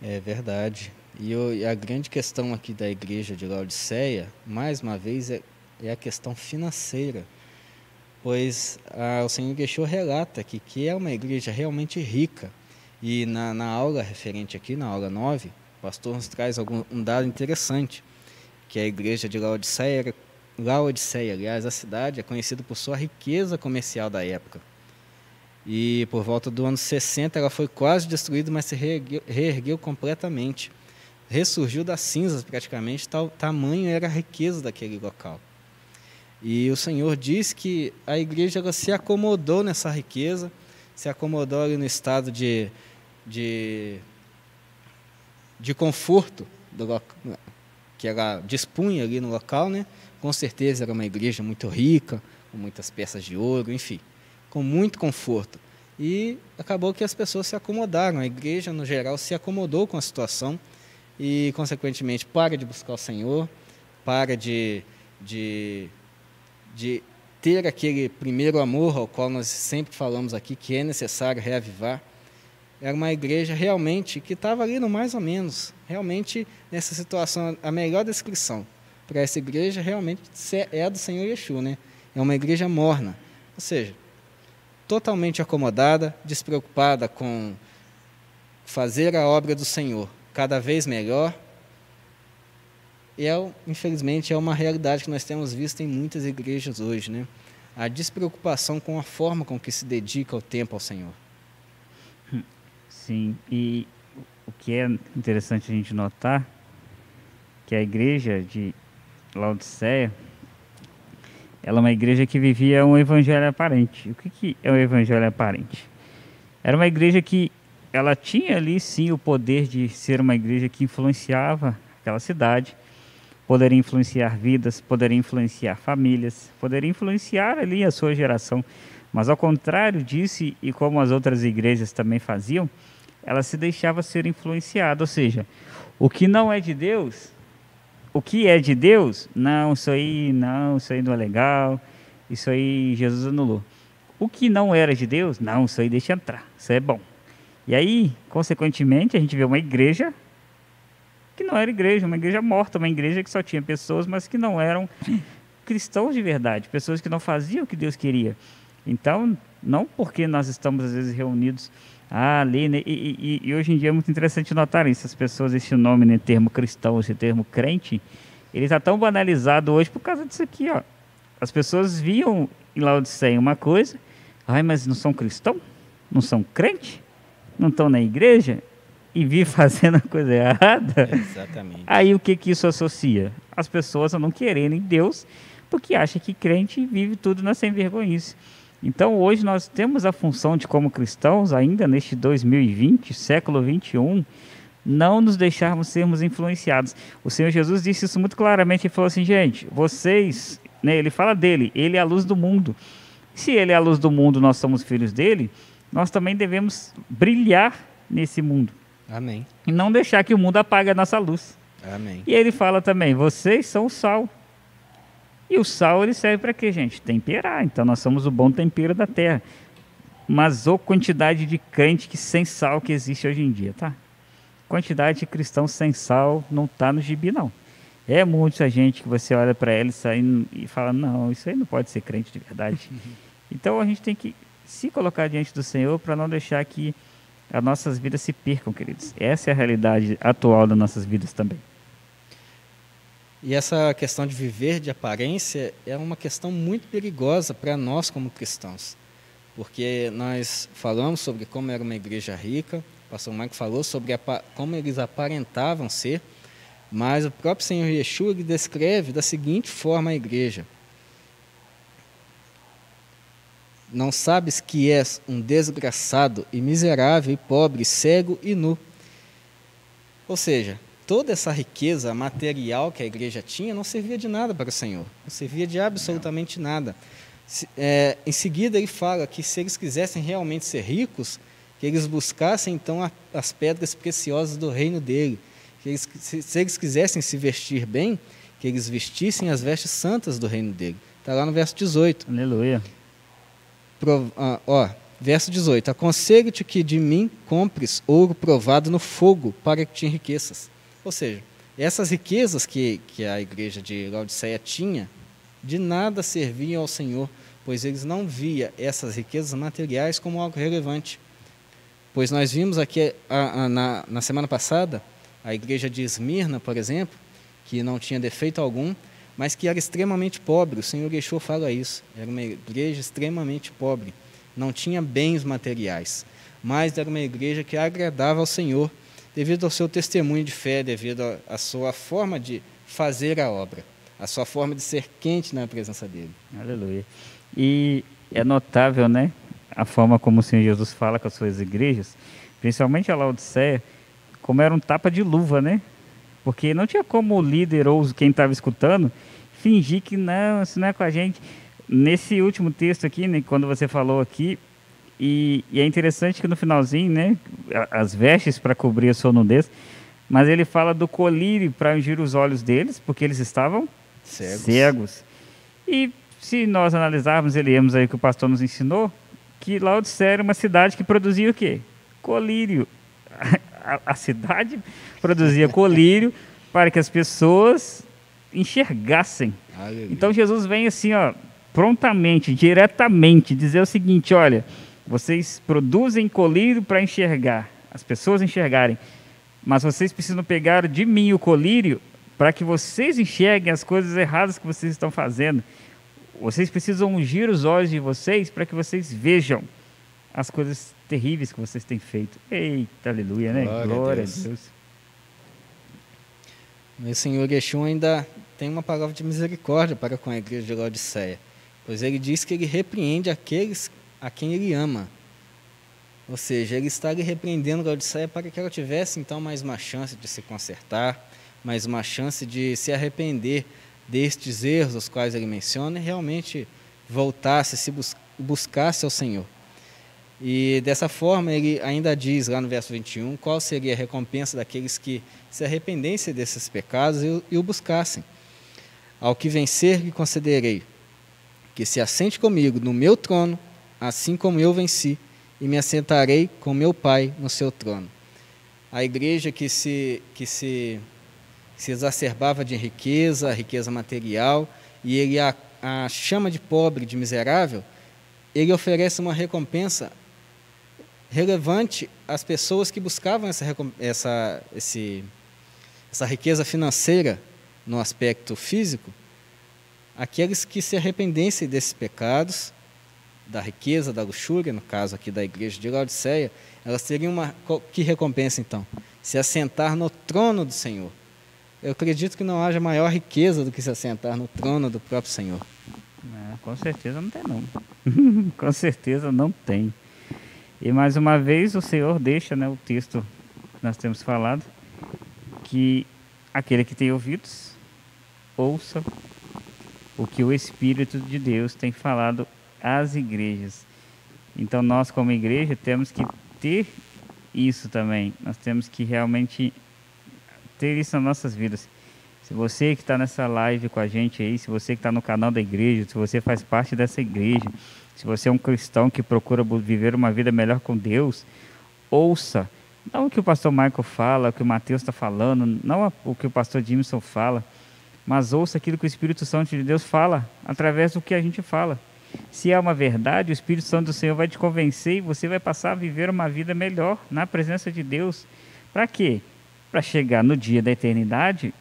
[SPEAKER 1] É verdade. E, o, e a grande questão aqui da igreja de Laodiceia, mais uma vez, é é a questão financeira, pois ah, o Senhor Yeshua relata que, que é uma igreja realmente rica. E na, na aula referente aqui, na aula 9, o pastor nos traz algum, um dado interessante, que a igreja de Laodiceia, Laodiceia, aliás, a cidade é conhecida por sua riqueza comercial da época. E por volta do ano 60 ela foi quase destruída, mas se reergueu, reergueu completamente. Ressurgiu das cinzas praticamente, tal tamanho era a riqueza daquele local. E o Senhor diz que a igreja ela se acomodou nessa riqueza, se acomodou ali no estado de, de, de conforto do, que ela dispunha ali no local, né? Com certeza era uma igreja muito rica, com muitas peças de ouro, enfim, com muito conforto. E acabou que as pessoas se acomodaram, a igreja no geral se acomodou com a situação e, consequentemente, para de buscar o Senhor, para de, de de ter aquele primeiro amor ao qual nós sempre falamos aqui que é necessário reavivar. Era uma igreja realmente que estava ali no mais ou menos, realmente nessa situação, a melhor descrição para essa igreja realmente é a do Senhor Yeshua, né? É uma igreja morna, ou seja, totalmente acomodada, despreocupada com fazer a obra do Senhor cada vez melhor. E é, infelizmente é uma realidade que nós temos visto em muitas igrejas hoje, né? A despreocupação com a forma com que se dedica o tempo ao Senhor.
[SPEAKER 2] Sim, e o que é interessante a gente notar que a igreja de Laodiceia ela é uma igreja que vivia um evangelho aparente. O que, que é um evangelho aparente? Era uma igreja que ela tinha ali sim o poder de ser uma igreja que influenciava aquela cidade, poderia influenciar vidas, poderia influenciar famílias, poderia influenciar ali a sua geração. Mas ao contrário disso, e como as outras igrejas também faziam, ela se deixava ser influenciada, ou seja, o que não é de Deus, o que é de Deus, não, isso aí não, isso aí não é legal, isso aí Jesus anulou. O que não era de Deus, não, isso aí deixa entrar, isso é bom. E aí, consequentemente, a gente vê uma igreja que não era igreja, uma igreja morta, uma igreja que só tinha pessoas, mas que não eram cristãos de verdade, pessoas que não faziam o que Deus queria. Então, não porque nós estamos às vezes reunidos ah, ali, né? e, e, e, hoje em dia é muito interessante notar isso. As pessoas, esse nome, né, termo cristão, esse termo crente, ele está tão banalizado hoje por causa disso aqui, ó. As pessoas viam em Laodiceia uma coisa, ai, mas não são cristão? Não são crente? Não estão na igreja? E vi [LAUGHS] fazendo a coisa errada?
[SPEAKER 1] Exatamente.
[SPEAKER 2] Aí o que que isso associa? As pessoas a não quererem Deus, porque acham que crente vive tudo na sem vergonhice. Então hoje nós temos a função de, como cristãos, ainda neste 2020, século 21, não nos deixarmos sermos influenciados. O Senhor Jesus disse isso muito claramente. Ele falou assim, gente, vocês, né, ele fala dele, ele é a luz do mundo. Se ele é a luz do mundo, nós somos filhos dele, nós também devemos brilhar nesse mundo.
[SPEAKER 1] Amém.
[SPEAKER 2] E não deixar que o mundo apague a nossa luz.
[SPEAKER 1] Amém.
[SPEAKER 2] E ele fala também, vocês são o sal. E o sal ele serve para quê, gente? Temperar. Então nós somos o bom tempero da terra. Mas a quantidade de crente que sem sal que existe hoje em dia, tá? Quantidade de cristãos sem sal não está no gibi, não. É muita gente que você olha para eles e fala: não, isso aí não pode ser crente de verdade. [LAUGHS] então a gente tem que se colocar diante do Senhor para não deixar que as nossas vidas se percam, queridos. Essa é a realidade atual das nossas vidas também.
[SPEAKER 1] E essa questão de viver de aparência é uma questão muito perigosa para nós como cristãos. Porque nós falamos sobre como era uma igreja rica, o pastor Marco falou sobre como eles aparentavam ser, mas o próprio Senhor Yeshua descreve da seguinte forma a igreja. Não sabes que és um desgraçado e miserável e pobre, cego e nu. Ou seja, toda essa riqueza material que a igreja tinha não servia de nada para o Senhor, não servia de absolutamente nada. É, em seguida, ele fala que se eles quisessem realmente ser ricos, que eles buscassem então a, as pedras preciosas do reino dele, que eles, se, se, eles quisessem se vestir bem, que eles vestissem as vestes santas do reino dele. Está lá no verso 18.
[SPEAKER 2] Aleluia.
[SPEAKER 1] Pro, ah, ó, verso 18: Aconselho-te que de mim compres ouro provado no fogo, para que te enriqueças ou seja, essas riquezas que, que a igreja de Laodiceia tinha, de nada serviam ao Senhor, pois eles não via essas riquezas materiais como algo relevante. Pois nós vimos aqui a, a, na, na semana passada a igreja de Esmirna, por exemplo, que não tinha defeito algum, mas que era extremamente pobre. O Senhor Yeshua fala isso. Era uma igreja extremamente pobre. Não tinha bens materiais, mas era uma igreja que agradava ao Senhor devido ao seu testemunho de fé, devido à sua forma de fazer a obra, a sua forma de ser quente na presença dele.
[SPEAKER 2] Aleluia. E é notável, né, a forma como o Senhor Jesus fala com as suas igrejas, principalmente a Laodiceia, como era um tapa de luva, né? Porque não tinha como o líder ou quem estava escutando fingir que não, isso não é com a gente. Nesse último texto aqui, né, quando você falou aqui, e, e, é interessante que no finalzinho, né, as vestes para cobrir a sua nudez, mas ele fala do colírio para ungir os olhos deles, porque eles estavam
[SPEAKER 1] cegos.
[SPEAKER 2] cegos. E se nós analisarmos e lermos aí o que o pastor nos ensinou, que Laodicea era uma cidade que produzia o quê? Colírio. A, a cidade produzia colírio [LAUGHS] para que as pessoas enxergassem. Aleluia. Então Jesus vem assim, ó, prontamente, diretamente, dizer o seguinte: olha, vocês produzem colírio para enxergar, as pessoas enxergarem, mas vocês precisam pegar de mim o colírio para que vocês enxerguem as coisas erradas que vocês estão fazendo. Vocês precisam ungir os olhos de vocês para que vocês vejam as coisas terríveis que vocês têm feito. Eita, aleluia, né?
[SPEAKER 1] Glória a
[SPEAKER 2] Glória a
[SPEAKER 1] Deus.
[SPEAKER 2] Deus.
[SPEAKER 1] O Senhor Yeshua ainda tem uma palavra de misericórdia para com a igreja de Laodiceia, pois ele diz que ele repreende aqueles a quem ele ama. Ou seja, ele está ali repreendendo Laodiceia para que ela tivesse então mais uma chance de se consertar, mais uma chance de se arrepender destes erros os quais ele menciona e realmente voltasse, se bus buscasse ao Senhor. E dessa forma ele ainda diz lá no verso 21 qual seria a recompensa daqueles que se arrependessem desses pecados e, e o buscassem. Ao que vencer lhe concederei que se assente comigo no meu trono, assim como eu venci, e me assentarei com meu Pai no seu trono. A igreja que se que se se exacerbava de riqueza, riqueza material, e ele a, a chama de pobre, de miserável, ele oferece uma recompensa relevante às pessoas que buscavam essa, essa, esse, essa riqueza financeira no aspecto físico, aqueles que se arrependessem desses pecados, da riqueza, da luxúria, no caso aqui da igreja de Laodiceia, elas teriam uma que recompensa então? Se assentar no trono do Senhor. Eu acredito que não haja maior riqueza do que se assentar no trono do próprio Senhor.
[SPEAKER 2] É, com certeza não tem, não. [LAUGHS] com certeza não tem. E mais uma vez o Senhor deixa né, o texto que nós temos falado, que aquele que tem ouvidos, ouça o que o Espírito de Deus tem falado às igrejas. Então nós como igreja temos que ter isso também. Nós temos que realmente ter isso nas nossas vidas. Se você que está nessa live com a gente aí, se você que está no canal da igreja, se você faz parte dessa igreja, se você é um cristão que procura viver uma vida melhor com Deus, ouça. Não o que o pastor Michael fala, o que o Mateus está falando, não o que o pastor Jimson fala, mas ouça aquilo que o Espírito Santo de Deus fala através do que a gente fala. Se é uma verdade, o Espírito Santo do Senhor vai te convencer e você vai passar a viver uma vida melhor na presença de Deus. Para quê? Para chegar no dia da eternidade,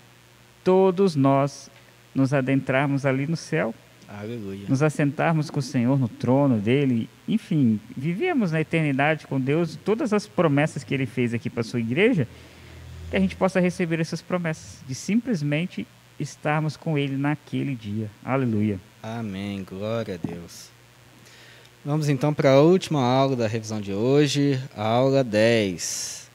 [SPEAKER 2] todos nós nos adentrarmos ali no céu,
[SPEAKER 1] Aleluia.
[SPEAKER 2] nos assentarmos com o Senhor no trono dele, enfim, vivemos na eternidade com Deus, todas as promessas que ele fez aqui para a sua igreja, que a gente possa receber essas promessas, de simplesmente estarmos com ele naquele dia. Aleluia.
[SPEAKER 1] Amém. Glória a Deus. Vamos então para a última aula da revisão de hoje, a aula 10.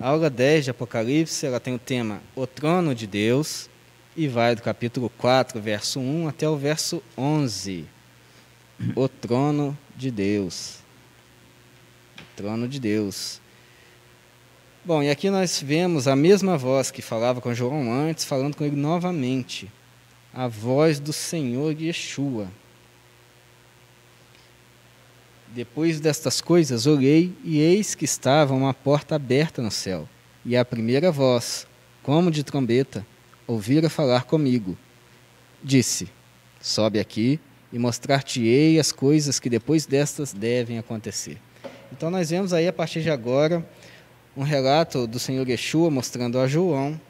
[SPEAKER 1] A aula 10 de Apocalipse, ela tem o tema O Trono de Deus e vai do capítulo 4, verso 1 até o verso 11. O trono de Deus. O trono de Deus. Bom, e aqui nós vemos a mesma voz que falava com João antes, falando com ele novamente. A voz do Senhor Yeshua. Depois destas coisas, olhei e eis que estava uma porta aberta no céu. E a primeira voz, como de trombeta, ouvira falar comigo. Disse: Sobe aqui e mostrar-te-ei as coisas que depois destas devem acontecer. Então nós vemos aí a partir de agora um relato do Senhor Yeshua mostrando a João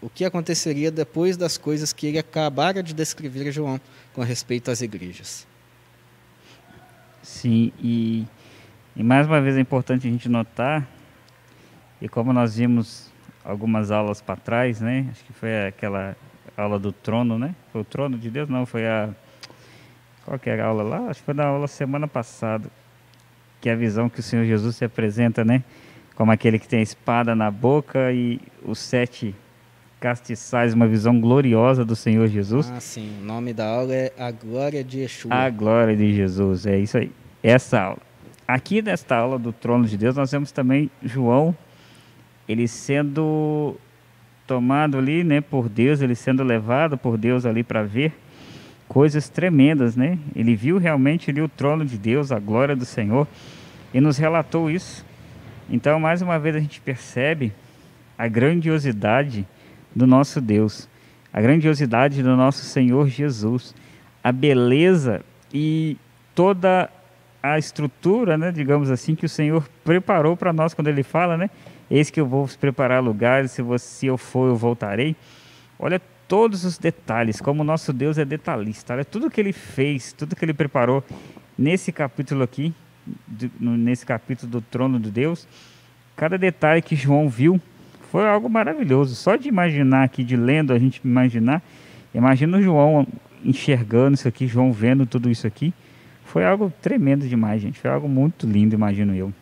[SPEAKER 1] o que aconteceria depois das coisas que ele acabara de descrever a João com respeito às igrejas.
[SPEAKER 2] Sim, e, e mais uma vez é importante a gente notar, e como nós vimos algumas aulas para trás, né? Acho que foi aquela aula do trono, né? Foi o trono de Deus? Não, foi a. Qual que era a aula lá? Acho que foi na aula semana passada. Que é a visão que o Senhor Jesus se apresenta, né? Como aquele que tem a espada na boca e os sete castiçais, uma visão gloriosa do Senhor Jesus.
[SPEAKER 1] Ah, sim. O nome da aula é A Glória de Yeshua.
[SPEAKER 2] A glória de Jesus, é isso aí. Essa aula. Aqui nesta aula do trono de Deus, nós vemos também João, ele sendo tomado ali, né, por Deus, ele sendo levado por Deus ali para ver coisas tremendas, né? Ele viu realmente ali o trono de Deus, a glória do Senhor, e nos relatou isso. Então, mais uma vez a gente percebe a grandiosidade do nosso Deus, a grandiosidade do nosso Senhor Jesus, a beleza e toda a estrutura, né, digamos assim, que o Senhor preparou para nós quando ele fala, né? Eis que eu vou preparar lugares, se, você, se eu for, eu voltarei. Olha todos os detalhes, como o nosso Deus é detalhista. Olha tudo que ele fez, tudo que ele preparou nesse capítulo aqui, nesse capítulo do trono de Deus. Cada detalhe que João viu foi algo maravilhoso. Só de imaginar aqui, de lendo, a gente imaginar. Imagina o João enxergando isso aqui, João vendo tudo isso aqui. Foi algo tremendo demais, gente. Foi algo muito lindo, imagino eu.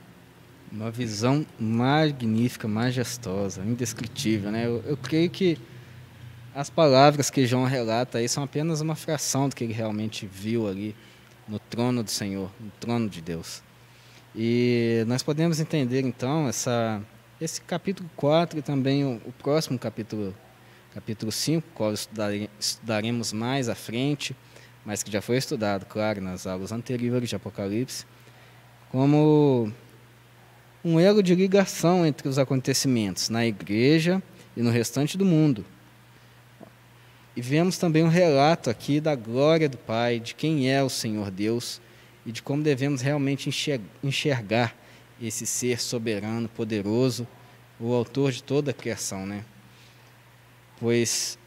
[SPEAKER 1] Uma visão magnífica, majestosa, indescritível, né? Eu, eu creio que as palavras que João relata aí são apenas uma fração do que ele realmente viu ali no trono do Senhor, no trono de Deus. E nós podemos entender então essa, esse capítulo 4 e também o, o próximo capítulo, capítulo 5, qual estudaremos mais à frente mas que já foi estudado, claro, nas aulas anteriores de Apocalipse, como um elo de ligação entre os acontecimentos na igreja e no restante do mundo. E vemos também um relato aqui da glória do Pai, de quem é o Senhor Deus e de como devemos realmente enxergar esse ser soberano, poderoso, o autor de toda a criação, né? Pois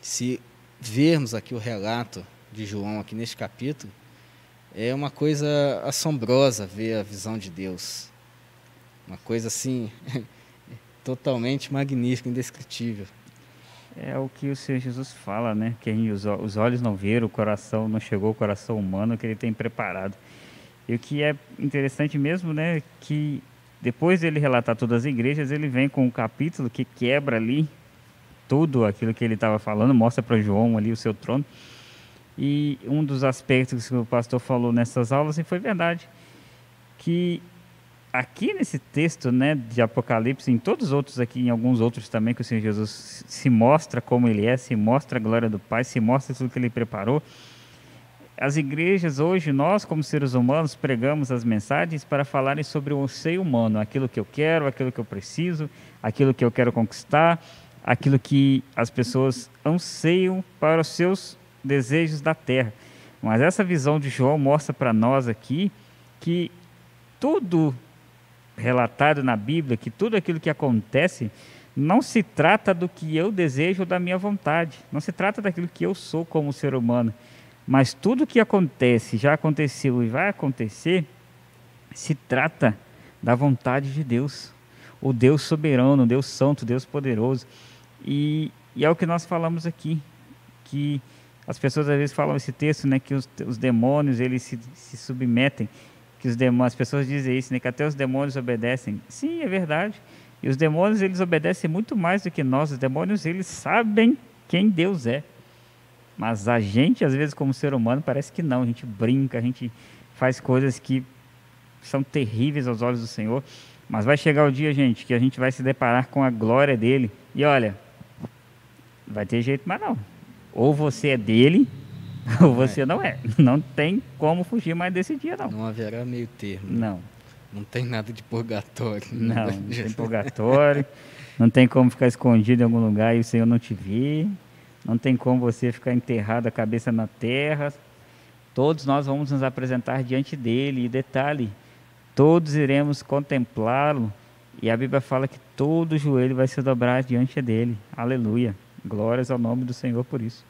[SPEAKER 1] se vermos aqui o relato de João aqui neste capítulo, é uma coisa assombrosa ver a visão de Deus. Uma coisa assim, [LAUGHS] totalmente magnífica, indescritível.
[SPEAKER 2] É o que o Senhor Jesus fala, né? Que os olhos não viram, o coração não chegou ao coração humano que ele tem preparado. E o que é interessante mesmo, né? Que depois dele relatar todas as igrejas, ele vem com um capítulo que quebra ali tudo aquilo que ele estava falando, mostra para João ali o seu trono. E um dos aspectos que o pastor falou nessas aulas, e foi verdade, que aqui nesse texto né, de Apocalipse, em todos os outros aqui, em alguns outros também, que o Senhor Jesus se mostra como Ele é, se mostra a glória do Pai, se mostra tudo que Ele preparou. As igrejas hoje, nós como seres humanos, pregamos as mensagens para falarem sobre o ser humano, aquilo que eu quero, aquilo que eu preciso, aquilo que eu quero conquistar, aquilo que as pessoas anseiam para os seus desejos da terra. Mas essa visão de João mostra para nós aqui que tudo relatado na Bíblia, que tudo aquilo que acontece, não se trata do que eu desejo ou da minha vontade, não se trata daquilo que eu sou como ser humano, mas tudo que acontece, já aconteceu e vai acontecer, se trata da vontade de Deus, o Deus soberano, o Deus santo, o Deus poderoso. E, e é o que nós falamos aqui, que as pessoas às vezes falam esse texto, né, que os, os demônios eles se, se submetem, que os demônios, as pessoas dizem isso, né, que até os demônios obedecem. Sim, é verdade. E os demônios eles obedecem muito mais do que nós. Os demônios eles sabem quem Deus é. Mas a gente, às vezes, como ser humano, parece que não. A gente brinca, a gente faz coisas que são terríveis aos olhos do Senhor. Mas vai chegar o dia, gente, que a gente vai se deparar com a glória dele. E olha, vai ter jeito, mas não. Ou você é dele, [LAUGHS] ou você é. não é. Não tem como fugir mais desse dia, não.
[SPEAKER 1] Não haverá meio termo.
[SPEAKER 2] Não.
[SPEAKER 1] Não tem nada de purgatório.
[SPEAKER 2] Não, [LAUGHS] não tem purgatório. não tem como ficar escondido em algum lugar e o Senhor não te ver. Não tem como você ficar enterrado a cabeça na terra. Todos nós vamos nos apresentar diante dele. E detalhe, todos iremos contemplá-lo. E a Bíblia fala que todo joelho vai se dobrar diante dele. Aleluia. Glórias ao nome do Senhor por isso.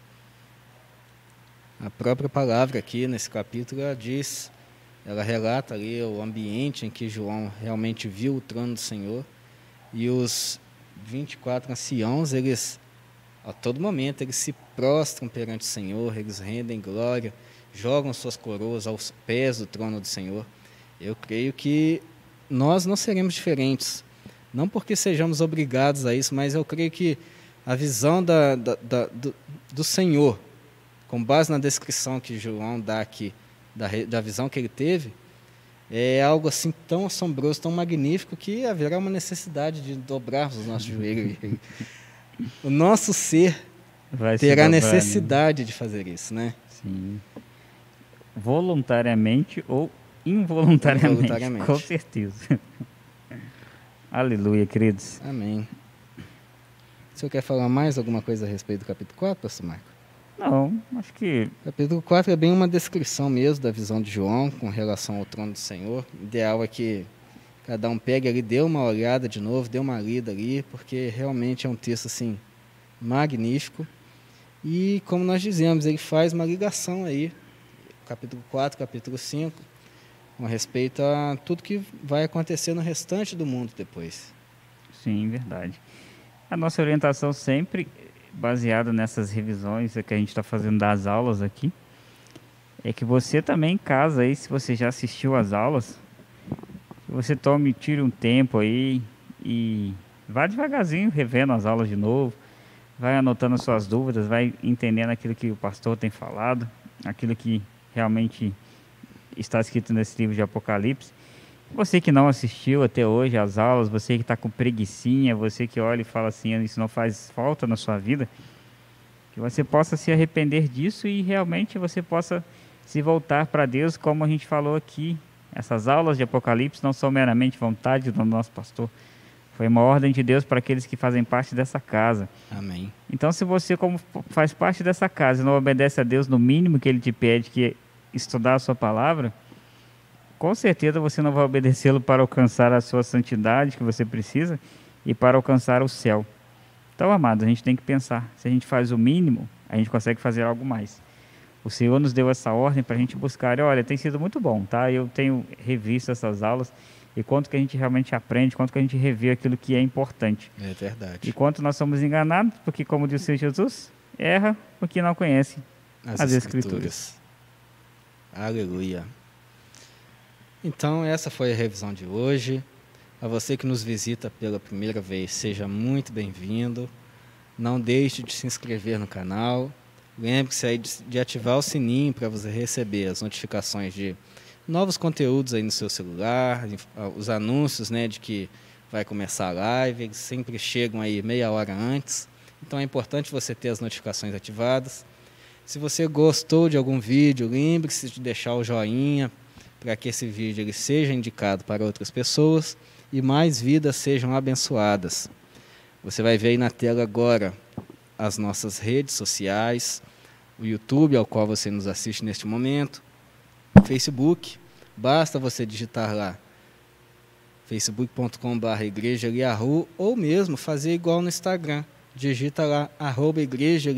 [SPEAKER 1] A própria palavra aqui nesse capítulo ela diz, ela relata ali o ambiente em que João realmente viu o trono do Senhor e os 24 anciãos, eles a todo momento eles se prostram perante o Senhor, eles rendem glória, jogam suas coroas aos pés do trono do Senhor. Eu creio que nós não seremos diferentes, não porque sejamos obrigados a isso, mas eu creio que a visão da, da, da, do, do, Senhor, com base na descrição que João dá aqui, da, da visão que ele teve, é algo assim tão assombroso, tão magnífico, que haverá uma necessidade de dobrarmos os nossos joelhos. [LAUGHS] O nosso ser vai ter a necessidade de fazer isso, né?
[SPEAKER 2] Sim. Voluntariamente ou involuntariamente, involuntariamente. com certeza. [LAUGHS] Aleluia, queridos.
[SPEAKER 1] Amém. O senhor quer falar mais alguma coisa a respeito do capítulo 4, pastor Marco?
[SPEAKER 2] Não, acho que.
[SPEAKER 1] Capítulo 4 é bem uma descrição mesmo da visão de João com relação ao trono do Senhor. O ideal é que cada um pegue ali, dê uma olhada de novo, dê uma lida ali, porque realmente é um texto assim magnífico. E como nós dizemos, ele faz uma ligação aí, capítulo 4, capítulo 5, com respeito a tudo que vai acontecer no restante do mundo depois.
[SPEAKER 2] Sim, verdade. A nossa orientação sempre baseada nessas revisões que a gente está fazendo das aulas aqui, é que você também em casa aí, se você já assistiu às aulas, você tome, tire um tempo aí e vá devagarzinho revendo as aulas de novo, vai anotando suas dúvidas, vai entendendo aquilo que o pastor tem falado, aquilo que realmente está escrito nesse livro de Apocalipse. Você que não assistiu até hoje às aulas, você que está com preguiçinha, você que olha e fala assim, isso não faz falta na sua vida, que você possa se arrepender disso e realmente você possa se voltar para Deus, como a gente falou aqui. Essas aulas de Apocalipse não são meramente vontade do nosso pastor, foi uma ordem de Deus para aqueles que fazem parte dessa casa.
[SPEAKER 1] Amém.
[SPEAKER 2] Então, se você, como faz parte dessa casa, não obedece a Deus no mínimo que Ele te pede, que é estudar a sua palavra, com certeza você não vai obedecê-lo para alcançar a sua santidade que você precisa e para alcançar o céu. Então, amados, a gente tem que pensar: se a gente faz o mínimo, a gente consegue fazer algo mais. O Senhor nos deu essa ordem para a gente buscar. E, olha, tem sido muito bom, tá? Eu tenho revisto essas aulas e quanto que a gente realmente aprende, quanto que a gente revê aquilo que é importante.
[SPEAKER 1] É verdade.
[SPEAKER 2] E quanto nós somos enganados, porque, como disse Jesus, erra porque não conhece as, as escrituras. escrituras.
[SPEAKER 1] Aleluia. Então, essa foi a revisão de hoje. A você que nos visita pela primeira vez, seja muito bem-vindo. Não deixe de se inscrever no canal. Lembre-se aí de ativar o sininho para você receber as notificações de novos conteúdos aí no seu celular, os anúncios né, de que vai começar a live, eles sempre chegam aí meia hora antes. Então é importante você ter as notificações ativadas. Se você gostou de algum vídeo, lembre-se de deixar o joinha para que esse vídeo ele seja indicado para outras pessoas e mais vidas sejam abençoadas. Você vai ver aí na tela agora as nossas redes sociais, o YouTube ao qual você nos assiste neste momento, o Facebook, basta você digitar lá facebook.com.br igreja ou mesmo fazer igual no Instagram, digita lá arroba igreja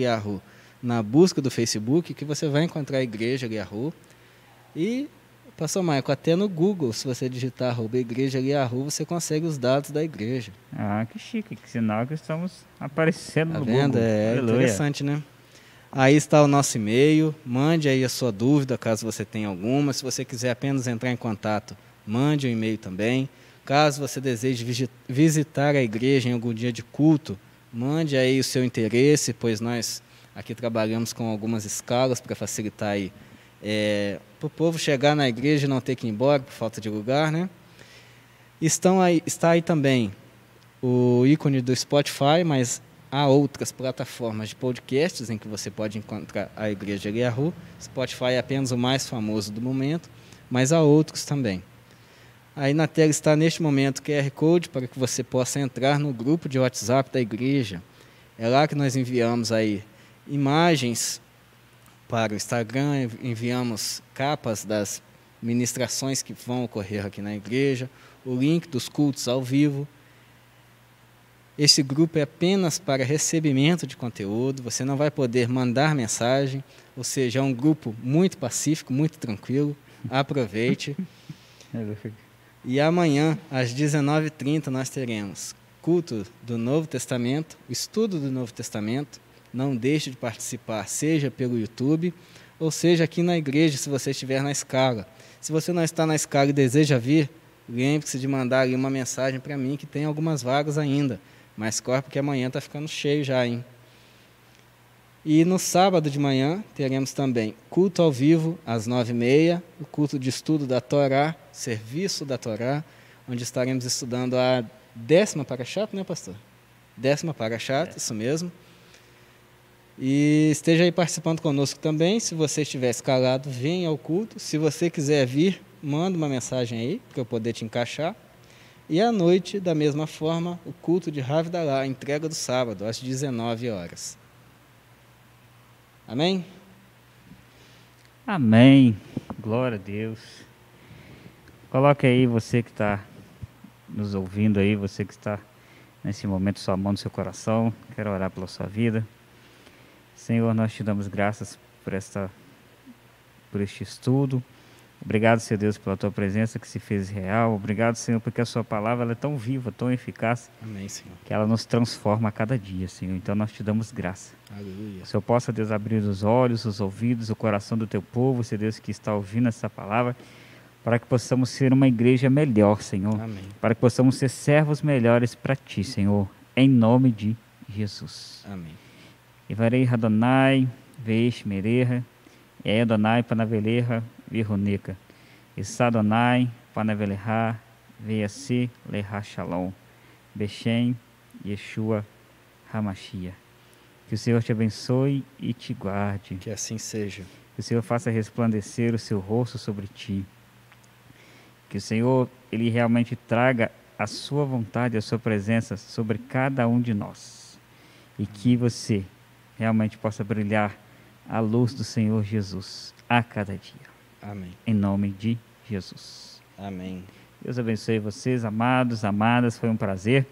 [SPEAKER 1] na busca do Facebook que você vai encontrar a igreja Liahu e Pastor Maico, até no Google, se você digitar arroba igreja Liahu, você consegue os dados da igreja.
[SPEAKER 2] Ah, que chique, que sinal que estamos aparecendo tá no
[SPEAKER 1] vendo?
[SPEAKER 2] Google.
[SPEAKER 1] É Aleluia. interessante, né? Aí está o nosso e-mail, mande aí a sua dúvida, caso você tenha alguma. Se você quiser apenas entrar em contato, mande um e-mail também. Caso você deseje visitar a igreja em algum dia de culto, mande aí o seu interesse, pois nós aqui trabalhamos com algumas escalas para facilitar aí é, para o povo chegar na igreja e não ter que ir embora por falta de lugar, né? Estão aí, está aí também o ícone do Spotify, mas há outras plataformas de podcasts em que você pode encontrar a Igreja Eliahu. Spotify é apenas o mais famoso do momento, mas há outros também. Aí na tela está neste momento o QR Code para que você possa entrar no grupo de WhatsApp da igreja. É lá que nós enviamos aí imagens para o Instagram, enviamos capas das ministrações que vão ocorrer aqui na igreja, o link dos cultos ao vivo. Esse grupo é apenas para recebimento de conteúdo, você não vai poder mandar mensagem, ou seja, é um grupo muito pacífico, muito tranquilo. Aproveite. [LAUGHS] e amanhã, às 19h30, nós teremos culto do Novo Testamento, estudo do Novo Testamento, não deixe de participar, seja pelo YouTube ou seja aqui na igreja, se você estiver na escala. Se você não está na escala e deseja vir, lembre-se de mandar ali uma mensagem para mim que tem algumas vagas ainda. Mas corre porque amanhã está ficando cheio já, hein? E no sábado de manhã teremos também culto ao vivo às nove e meia, o culto de estudo da Torá, serviço da Torá, onde estaremos estudando a décima paraxá, né, pastor? Décima paraxá, é. isso mesmo. E esteja aí participando conosco também. Se você estiver escalado, venha ao culto. Se você quiser vir, manda uma mensagem aí, para eu poder te encaixar. E à noite, da mesma forma, o culto de Ravidalá, a entrega do sábado, às 19 horas. Amém?
[SPEAKER 2] Amém. Glória a Deus. Coloque aí você que está nos ouvindo aí, você que está nesse momento sua mão no seu coração. Quero orar pela sua vida. Senhor, nós te damos graças por esta por este estudo. Obrigado, Senhor Deus, pela tua presença que se fez real. Obrigado, Senhor, porque a sua palavra é tão viva, tão eficaz,
[SPEAKER 1] Amém, Senhor.
[SPEAKER 2] que ela nos transforma a cada dia, Senhor. Então nós te damos graça.
[SPEAKER 1] Aleluia.
[SPEAKER 2] Senhor possa, Deus, abrir os olhos, os ouvidos, o coração do teu povo, Senhor Deus, que está ouvindo essa palavra, para que possamos ser uma igreja melhor, Senhor.
[SPEAKER 1] Amém.
[SPEAKER 2] Para que possamos ser servos melhores para ti, Senhor. Em nome de Jesus.
[SPEAKER 1] Amém.
[SPEAKER 2] Ivarei Radonai, Veish Mereha, E Adonai Panaveleha, Virrunica. Isadonai, Panaveleha, Veiasi, Leha Shalom. Bechem, Yeshua, Hamashia. Que o Senhor te abençoe e te guarde.
[SPEAKER 1] Que assim seja.
[SPEAKER 2] Que o Senhor faça resplandecer o seu rosto sobre ti. Que o Senhor, Ele realmente traga a sua vontade, a sua presença sobre cada um de nós. E que você realmente possa brilhar a luz do Senhor Jesus a cada dia.
[SPEAKER 1] Amém.
[SPEAKER 2] Em nome de Jesus.
[SPEAKER 1] Amém.
[SPEAKER 2] Deus abençoe vocês, amados, amadas. Foi um prazer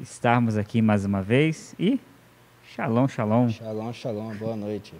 [SPEAKER 2] estarmos aqui mais uma vez. E shalom, shalom.
[SPEAKER 1] Shalom, shalom. Boa noite.